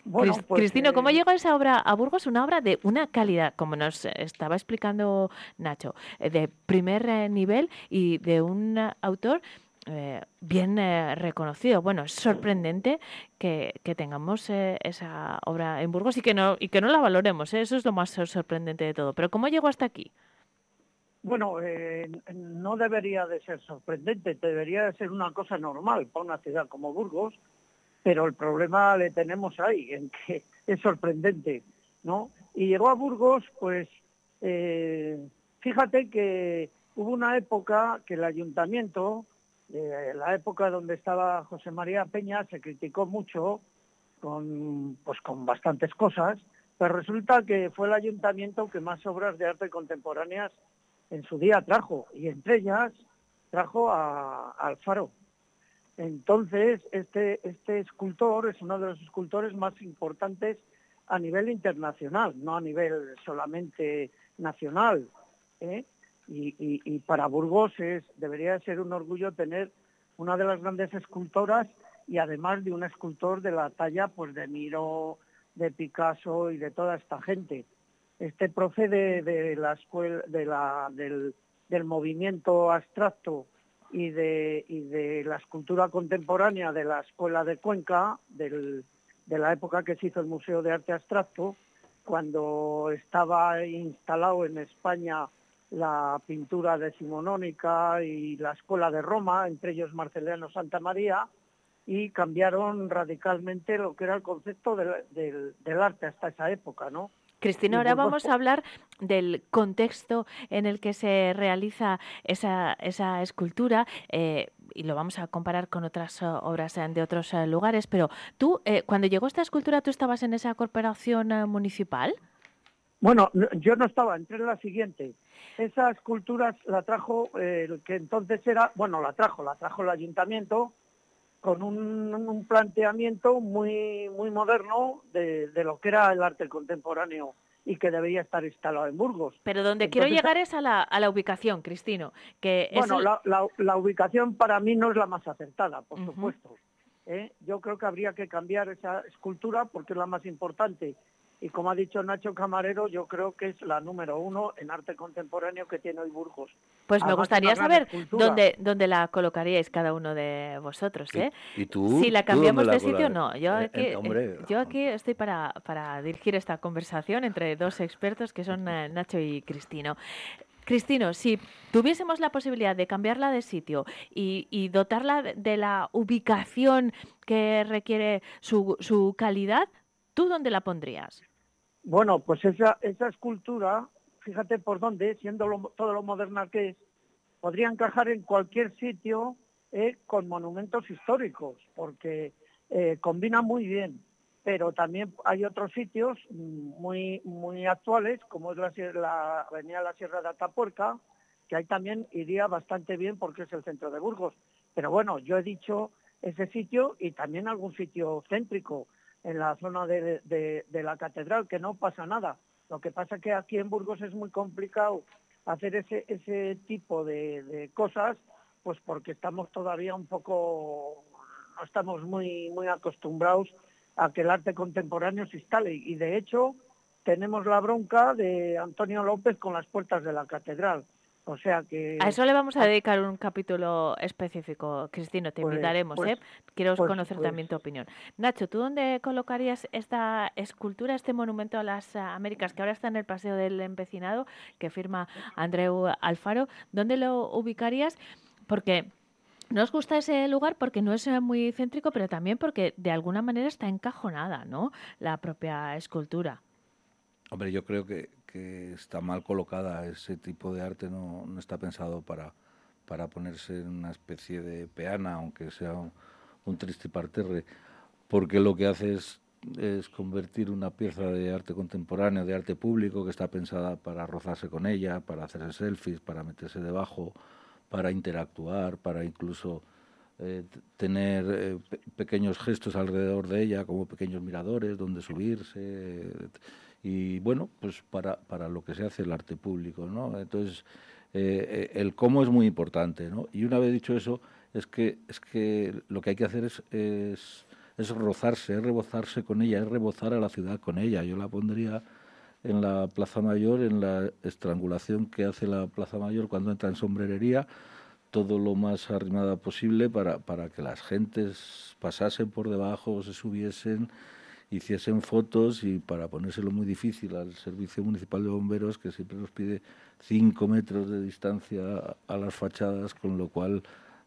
Bueno, Cris- pues, Cristino, eh, ¿cómo llegó esa obra a Burgos? Una obra de una calidad, como nos estaba explicando Nacho, de primer nivel y de un eh, autor eh, bien eh, reconocido. Bueno, es sorprendente que, que tengamos eh, esa obra en Burgos y que no, y que no la valoremos. Eso es lo más sor- sorprendente de todo. Pero ¿cómo llegó hasta aquí? Bueno, no debería de ser sorprendente, debería de ser una cosa normal para una ciudad como Burgos, pero el problema le tenemos ahí, en que es sorprendente, ¿no? Y llegó a Burgos, pues, fíjate que hubo una época que el ayuntamiento, eh, la época donde estaba José María Peña, se criticó mucho con, pues, con bastantes cosas, pero resulta que fue el ayuntamiento que más obras de arte contemporáneas en su día trajo, y entre ellas trajo a, a Alfaro. Entonces, este, este escultor es uno de los escultores más importantes a nivel internacional, no a nivel solamente nacional. ¿eh? Y, y- para Burgos es, debería de ser un orgullo tener una de las grandes escultoras y además de un escultor de la talla pues de Miro, de Picasso y de toda esta gente. Este procede de la escuela, de la, del, del movimiento abstracto y de, y de la escultura contemporánea de la Escuela de Cuenca, de la época que se hizo el Museo de Arte Abstracto, cuando estaba instalado en España la pintura decimonónica y la Escuela de Roma, entre ellos Marceliano Santa María, y cambiaron radicalmente lo que era el concepto del, del- del arte hasta esa época, ¿no? Cristina, ahora vamos a hablar del contexto en el que se realiza esa, esa escultura eh, y lo vamos a comparar con otras obras de otros eh, lugares. Pero tú, eh, cuando llegó esta escultura, ¿tú estabas en esa corporación eh, municipal? Bueno, no- yo no estaba, entré en la siguiente. Esa escultura la trajo eh, el que entonces era, bueno, la trajo, la trajo el ayuntamiento con un, un planteamiento muy muy moderno de, de lo que era el arte contemporáneo y que debería estar instalado en Burgos. Pero donde quiero llegar es a la, a la ubicación, Cristino. Que es Bueno, el- la, la- la ubicación para mí no es la más acertada, por supuesto. ¿eh? Yo creo que habría que cambiar esa escultura porque es la más importante. Y como ha dicho Nacho Camarero, yo creo que es la número uno en arte contemporáneo que tiene hoy Burgos. Pues me gustaría saber dónde, dónde la colocaríais cada uno de vosotros, ¿eh? ¿Y tú? Si la ¿Tú cambiamos de sitio, no. Yo Eh, aquí, eh, hombre, yo aquí estoy para, para dirigir esta conversación entre dos expertos que son eh, Nacho y Cristino. Cristino, si tuviésemos la posibilidad de cambiarla de sitio y, y dotarla de, de la ubicación que requiere su, su calidad, ¿tú dónde la pondrías? Bueno, pues esa, escultura, fíjate por dónde, siendo lo- todo lo moderna que es, podría encajar en cualquier sitio eh, con monumentos históricos, porque eh, combina muy bien pero también hay otros sitios mm, muy, muy actuales, como es la, la Avenida La Sierra de Atapuerca, que ahí también iría bastante bien porque es el centro de Burgos. Pero bueno, yo he dicho ese sitio y también algún sitio céntrico en la zona de, de- la catedral, que no pasa nada. Lo que pasa que aquí en Burgos es muy complicado hacer ese, ese tipo de, de cosas, pues porque estamos todavía un poco, no estamos muy, muy acostumbrados a que el arte contemporáneo se instale. Y de hecho tenemos la bronca de Antonio López con las puertas de la catedral. O sea que... A eso le vamos a dedicar un capítulo específico, Cristino, te Pues- invitaremos, pues- ¿eh? Quiero pues- conocer también tu opinión. Nacho, ¿tú dónde colocarías esta escultura, este monumento a las ah, Américas, que ahora está en el Paseo del Empecinado, que firma Andreu Alfaro? ¿Dónde lo ubicarías? Porque nos gusta ese lugar porque no es eh, muy céntrico, pero también porque de alguna manera está encajonada, ¿no? La propia escultura. Hombre, yo creo que, que está mal colocada. Ese tipo de arte no, no está pensado para, para ponerse en una especie de peana, aunque sea un, un triste parterre, porque lo que hace es, es convertir una pieza de arte contemporáneo, de arte público, que está pensada para rozarse con ella, para hacerse selfies, para meterse debajo, para interactuar, para incluso eh, tener eh, pe- pequeños gestos alrededor de ella, como pequeños miradores donde subirse. eh, y bueno, pues para, para lo que se hace el arte público, ¿no? Entonces, eh, eh, el cómo es muy importante, ¿no? Y una vez dicho eso, es que, es que lo que hay que hacer es, es, es rozarse, es rebozarse con ella, es rebozar a la ciudad con ella. Yo la pondría en la Plaza Mayor, en la estrangulación que hace la Plaza Mayor cuando entra en sombrerería, todo lo más arrimada posible para, para que las gentes pasasen por debajo, se subiesen, hiciesen fotos y para ponérselo muy difícil al Servicio Municipal de Bomberos, que siempre nos pide cinco metros de distancia a las fachadas, con lo cual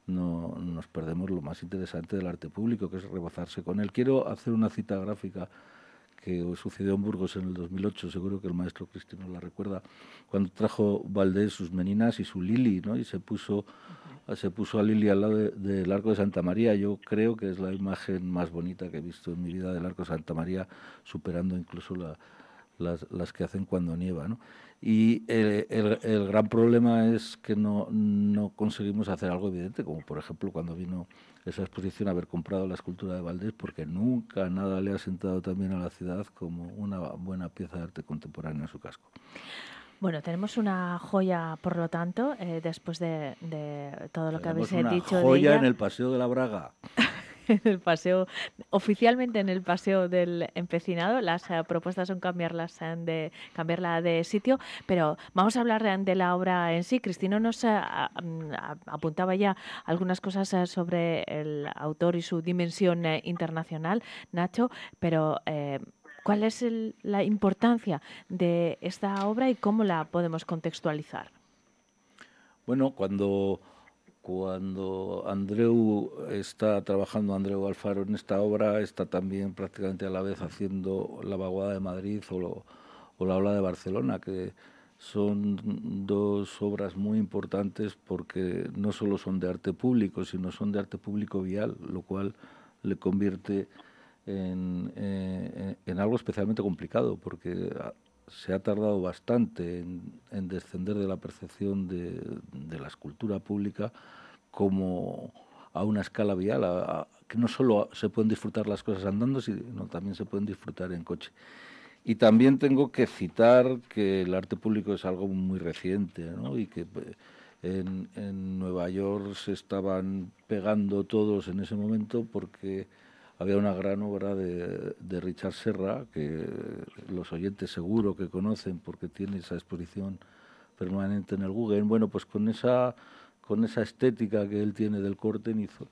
no, nos perdemos lo más interesante del arte público, que es rebozarse con él. Quiero hacer una cita gráfica que sucedió en Burgos en el 2008, seguro que el maestro Cristino la recuerda, cuando trajo Valdés sus meninas y su Lili, ¿no? y se puso, se puso a Lili al lado de- del Arco de Santa María. Yo creo que es la imagen más bonita que he visto en mi vida del Arco de Santa María, superando incluso la- las, que hacen cuando nieva. ¿no? Y el, gran problema es que no, no conseguimos hacer algo evidente, como por ejemplo cuando vino esa exposición haber comprado la escultura de Valdés, porque nunca nada le ha sentado también a la ciudad como una buena pieza de arte contemporáneo en su casco. Bueno, tenemos una joya, por lo tanto, eh, después de, de todo lo que habéis una dicho de joya ella. en el Paseo de la Braga. [LAUGHS] en el paseo, oficialmente en el paseo del empecinado. Las eh, propuestas son cambiarlas de cambiarla de sitio, pero vamos a hablar de, de la obra en sí. Cristino nos eh, a- a- apuntaba ya algunas cosas eh, sobre el autor y su dimensión internacional, Nacho, pero eh, ¿cuál es la importancia de esta obra y cómo la podemos contextualizar? Bueno, cuando, cuando Andreu está trabajando, Andreu Alfaro, en esta obra, está también prácticamente a la vez haciendo La Vaguada de Madrid o, lo- o La Ola de Barcelona, que son dos obras muy importantes porque no solo son de arte público, sino son de arte público vial, lo cual le convierte en, eh, en algo especialmente complicado, porque se ha tardado bastante en, en descender de la percepción de, de la escultura pública como a una escala vial, a- a- que no solo se pueden disfrutar las cosas andando, sino también se pueden disfrutar en coche. Y también tengo que citar que el arte público es algo muy reciente, ¿no? Y que eh, en, en Nueva York se estaban pegando todos en ese momento porque había una gran obra de, de Richard Serra, que los oyentes seguro que conocen porque tiene esa exposición permanente en el Guggenheim. Bueno, pues con esa, con esa estética que él tiene del Corten hizo,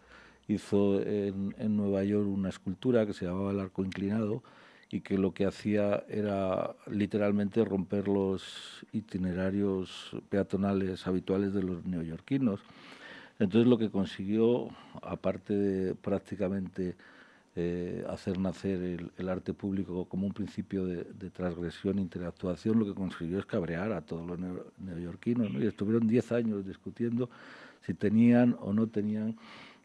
hizo en, en Nueva York una escultura que se llamaba El Arco Inclinado y que lo que hacía era literalmente romper los itinerarios peatonales habituales de los neoyorquinos. Entonces lo que consiguió, aparte de prácticamente eh, hacer nacer el, arte público como un principio de, transgresión e interactuación, lo que consiguió es cabrear a todos los neo- neoyorquinos. ¿no? Y estuvieron 10 años discutiendo si tenían o no tenían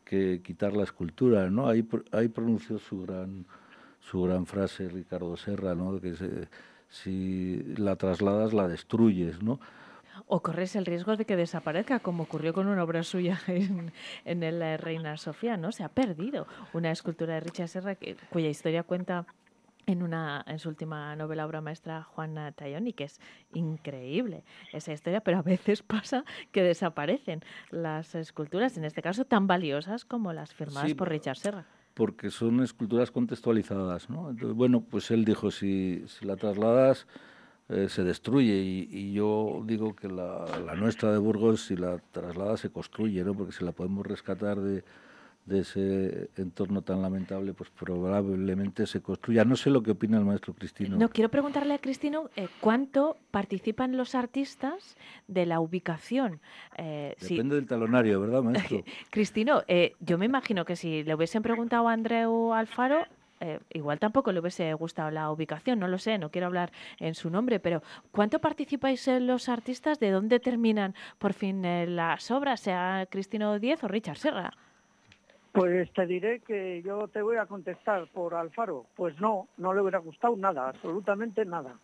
que quitar la escultura. ¿no? Ahí, ahí pronunció su gran, su gran frase Ricardo Serra, ¿no? Que si la trasladas la destruyes, ¿no? O corres el riesgo de que desaparezca, como ocurrió con una obra suya [LAUGHS] en, en el eh, Reina Sofía, ¿no? Se ha perdido una escultura de Richard Serra que- cuya historia cuenta en una en su última novela obra maestra Juana Tayoni, que es increíble esa historia, pero a veces [LAUGHS] pasa que desaparecen las esculturas, en este caso tan valiosas como las firmadas Sí, por Richard Serra. porque son esculturas contextualizadas, ¿no? Entonces, bueno, pues él dijo, si, si la trasladas eh, se destruye y, y yo digo que la, la nuestra de Burgos, si la traslada se construye, ¿no? Porque si la podemos rescatar de, de ese entorno tan lamentable, pues probablemente se construya. No sé lo que opina el maestro Cristino. No, quiero preguntarle a Cristino eh, cuánto participan los artistas de la ubicación. Eh, si- Depende del talonario, ¿verdad, maestro? [LAUGHS] Cristino, eh, yo me imagino que si le hubiesen preguntado a Andreu Alfaro, eh, igual tampoco le hubiese gustado la ubicación, no lo sé, no quiero hablar en su nombre, pero ¿cuánto participáis en los artistas? ¿De dónde terminan por fin eh, las obras, sea Cristino Diez o Richard Serra? Pues te diré que yo te voy a contestar por Alfaro. Pues no, no le hubiera gustado nada, absolutamente nada.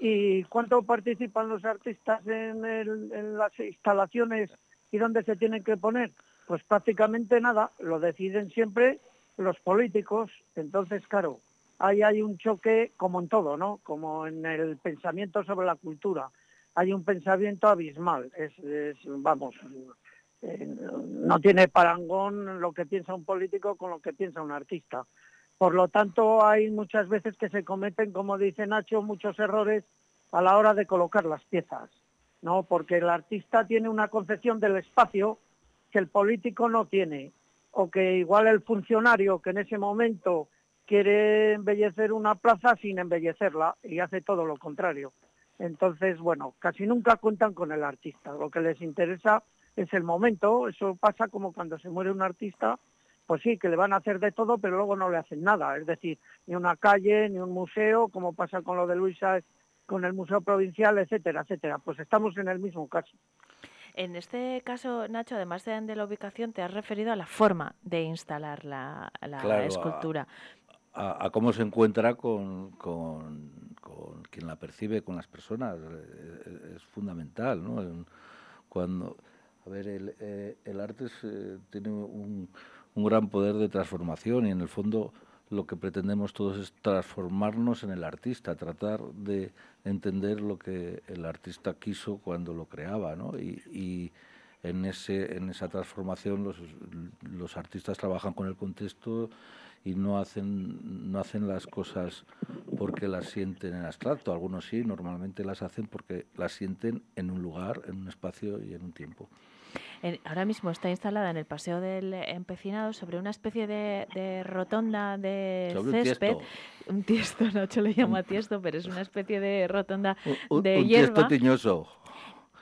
¿Y cuánto participan los artistas en, el- en las instalaciones y dónde se tienen que poner? Pues prácticamente nada, lo deciden siempre los políticos. Entonces, claro, ahí hay un choque como en todo, ¿no? Como en el pensamiento sobre la cultura. Hay un pensamiento abismal. Es, vamos, eh, no tiene parangón lo que piensa un político con lo que piensa un artista. Por lo tanto, hay muchas veces que se cometen, como dice Nacho, muchos errores a la hora de colocar las piezas, ¿no? Porque el artista tiene una concepción del espacio que el político no tiene, o que igual el funcionario que en ese momento quiere embellecer una plaza sin embellecerla y hace todo lo contrario. Entonces, bueno, casi nunca cuentan con el artista. Lo que les interesa es el momento. Eso pasa como cuando se muere un artista, pues sí, que le van a hacer de todo, pero luego no le hacen nada. Es decir, ni una calle, ni un museo, como pasa con lo de Luisa, con el Museo Provincial, etcétera, etcétera. Pues estamos en el mismo caso. En este caso, Nacho, además de, de la ubicación, te has referido a la forma de instalar la, la Claro, a- escultura. a, a cómo se encuentra con, con, con quien la percibe, con las personas. eh, Es, es fundamental, ¿no? Cuando, a ver, el, eh, el arte es, eh, tiene un, un gran poder de transformación y en el fondo lo que pretendemos todos es transformarnos en el artista, tratar de entender lo que el artista quiso cuando lo creaba, ¿no? Y, y en, ese, en esa transformación los, los artistas trabajan con el contexto y no hacen, no hacen las cosas porque las sienten en abstracto. Algunos sí, normalmente las hacen porque las sienten en un lugar, en un espacio y en un tiempo. Ahora mismo está instalada en el Paseo del Empecinado sobre una especie de, de rotonda de Sobre un césped. tiesto. Un tiesto, Nacho le llama tiesto, pero es una especie de rotonda [LAUGHS] Un, de un hierba. tiesto tiñoso.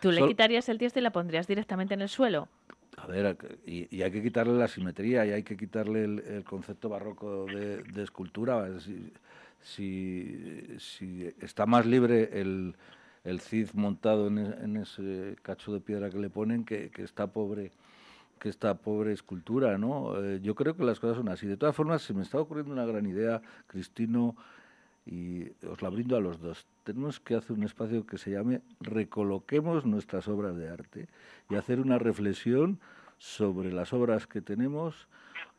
Tú le Sol- quitarías el tiesto y la pondrías directamente en el suelo. A ver, y, y hay que quitarle la simetría y hay que quitarle el, el concepto barroco de, de escultura. Si, si, si está más libre el, el Cid montado en, e- en ese cacho de piedra que le ponen que, esta pobre que esta pobre escultura, ¿no? Eh, yo creo que las cosas son así. De todas formas, se me está ocurriendo una gran idea, Cristino, y os la brindo a los dos. Tenemos que hacer un espacio que se llame Recoloquemos nuestras obras de arte y hacer una reflexión sobre las obras que tenemos,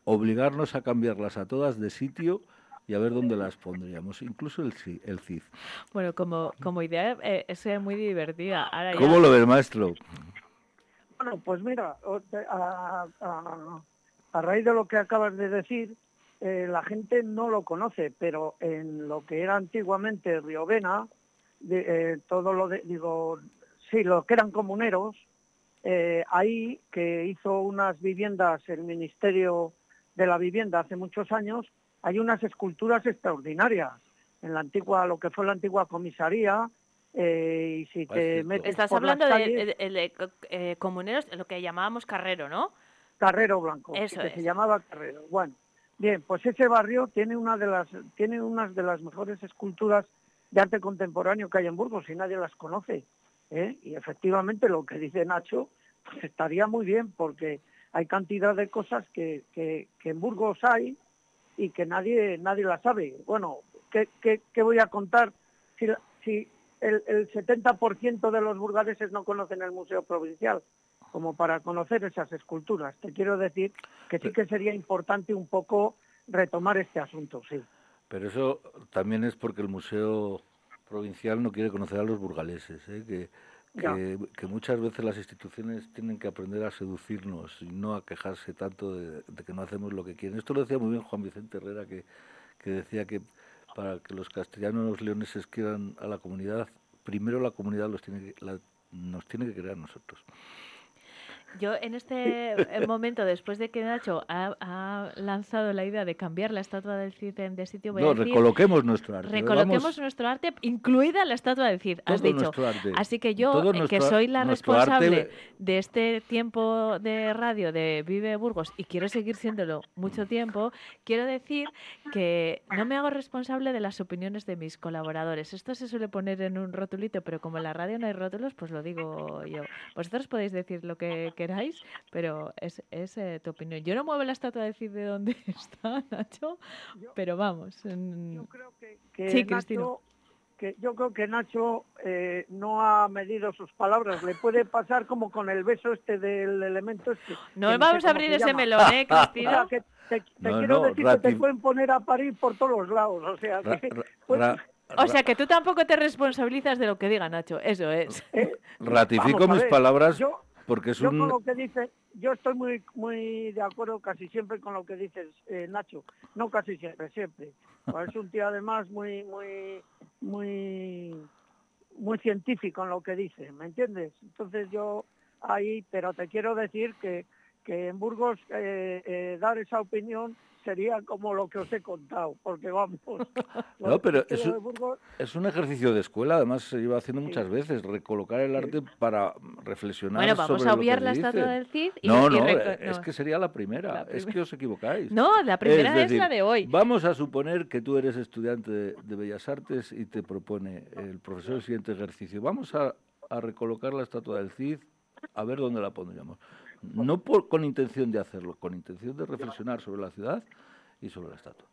obligarnos a cambiarlas a todas de sitio y a ver dónde las pondríamos, incluso el, ci- el CIF. Bueno, como, como idea eh, es eh, muy divertida. Ahora ya- ¿Cómo lo ves, maestro? Bueno, pues mira, a, a- a raíz de lo que acabas de decir, eh, la gente no lo conoce, pero en lo que era antiguamente Riovena, de, eh, todo lo de, digo, sí, lo que eran comuneros, eh, ahí que hizo unas viviendas el Ministerio de la Vivienda hace muchos años, hay unas esculturas extraordinarias en la antigua, lo que fue la antigua comisaría, eh, y si te metes Estás por las hablando de, calles- de- de, eh, comuneros, lo que llamábamos carrero, ¿no? Carrero Blanco, Eso que es. se llamaba Carrero. Bueno, bien, pues ese barrio tiene una de las tiene unas de las mejores esculturas de arte contemporáneo que hay en Burgos y nadie las conoce. ¿eh? Y efectivamente lo que dice Nacho pues estaría muy bien porque hay cantidad de cosas que, que, que en Burgos hay y que nadie nadie la sabe. Bueno, ¿qué, qué, qué voy a contar si, el, el 70% de los burgaleses no conocen el Museo Provincial como para conocer esas esculturas? Te quiero decir que sí que sería importante un poco retomar este asunto, sí. Pero eso también es porque el Museo Provincial no quiere conocer a los burgaleses, ¿eh? que. Que, muchas veces las instituciones tienen que aprender a seducirnos y no a quejarse tanto de, que no hacemos lo que quieren. Esto lo decía muy bien Juan Vicente Herrera, que, que decía que para que los castellanos leoneses quieran a la comunidad, primero la comunidad los tiene que- la- nos tiene que crear nosotros. Yo en este eh, momento, después de que Nacho ha, ha lanzado la idea de cambiar la estatua del Cid en- de sitio, voy a decir, recoloquemos nuestro arte. recoloquemos Vamos- nuestro arte, incluida la estatua del Cid, has Todo dicho. nuestro arte. Así que yo, eh, que nuestro- soy la arte- responsable de este tiempo de radio de Vive Burgos y quiero seguir siéndolo mucho tiempo, quiero decir que no me hago responsable de las opiniones de mis colaboradores. Esto se suele poner en un rotulito, pero como en la radio no hay rótulos, pues lo digo yo. Vosotros podéis decir lo que queráis, pero es, es eh, tu opinión. Yo no muevo la estatua de Cid de dónde [LAUGHS] está, Nacho, pero vamos. mm, que sí, Cristina. Nacho, que yo creo que Nacho eh, no ha medido sus palabras. Le puede pasar como con el beso este del elemento este. No que sé vamos a abrir se ese llama. melón, ¿eh, Cristina? [LAUGHS] O sea, que te, te No, quiero no, decir que te pueden poner a parir por todos los lados. O sea, que, ra- pues, ra- O sea que tú tampoco te responsabilizas de lo que diga Nacho, eso es. Ratifico Vamos a mis ver, palabras yo- porque es yo un... con lo que dice, yo estoy muy muy de acuerdo casi siempre con lo que dices, eh, Nacho. No casi siempre, siempre. Pues es un tío además muy muy muy muy científico en lo que dice, ¿me entiendes? Entonces yo ahí, pero te quiero decir que que en Burgos eh, eh, dar esa opinión sería como lo que os he contado, porque vamos. [LAUGHS] No, pero es un, Burgos- es un ejercicio de escuela, además se lleva haciendo muchas veces, recolocar el arte para reflexionar Bueno, vamos sobre a obviar la estatua del Cid y- no, no, es no. que sería la primera, La es que os equivocáis. No, la primera es decir, la de hoy. Vamos a suponer que tú eres estudiante de, de Bellas Artes y te propone el profesor el siguiente ejercicio. Vamos a, a recolocar la estatua del Cid, a ver dónde la pondríamos. No con intención de hacerlo, con intención de reflexionar sobre la ciudad y sobre la estatua.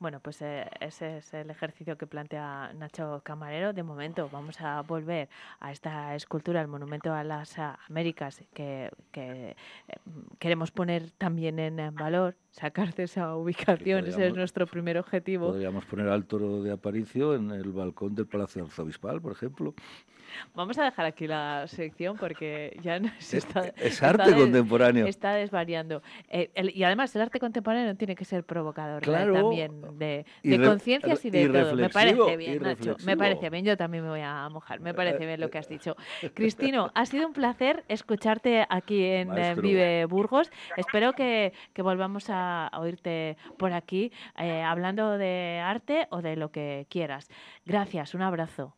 Bueno, pues eh, ese es el ejercicio que plantea Nacho Camarero. De momento vamos a volver a esta escultura, el Monumento a las Américas, que, que, eh, queremos poner también en valor, sacar de esa ubicación. Ese es nuestro primer objetivo. Podríamos poner al toro de Aparicio en el balcón del Palacio Arzobispal, por ejemplo. Vamos a dejar aquí la sección porque ya no se Es- está, es está arte des- contemporáneo. Está desvariando. Eh, el- y además el arte contemporáneo tiene que ser provocador ¿eh? Claro. también de, conciencias y de y todo. Me parece bien, Nacho. Me parece bien. Yo también me voy a mojar. Me parece bien lo que has dicho. [LAUGHS] Cristino, ha sido un placer escucharte aquí en eh, Maestro. Vive Burgos. Espero que, que volvamos a, a oírte por aquí eh, hablando de arte o de lo que quieras. Gracias, un abrazo.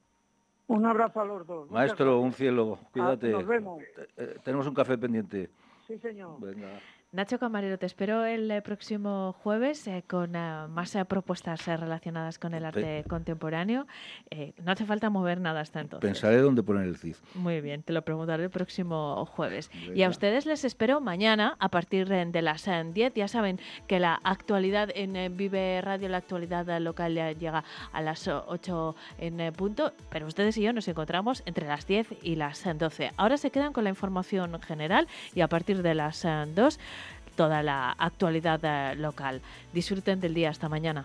Un abrazo a los dos. Maestro, un cielo, Ah, cuídate. nos vemos. Eh, tenemos un café pendiente. Sí, señor. Venga. Nacho Camarero, te espero el eh, próximo jueves eh, con eh, más eh, propuestas eh, relacionadas con el arte contemporáneo. Eh, no hace falta mover nada hasta entonces. Pensaré dónde poner el CID. Muy bien, te lo preguntaré el próximo jueves. Y a Venga. ustedes les espero mañana a partir de las eh, 10. Ya saben que la actualidad en Vive Radio, la actualidad local ya llega a las eh, 8 en punto, pero ustedes y yo nos encontramos entre las 10 y las eh, 12. Ahora se quedan con la información general y a partir de las eh, 2 toda la actualidad eh, local. Disfruten del día. Hasta mañana.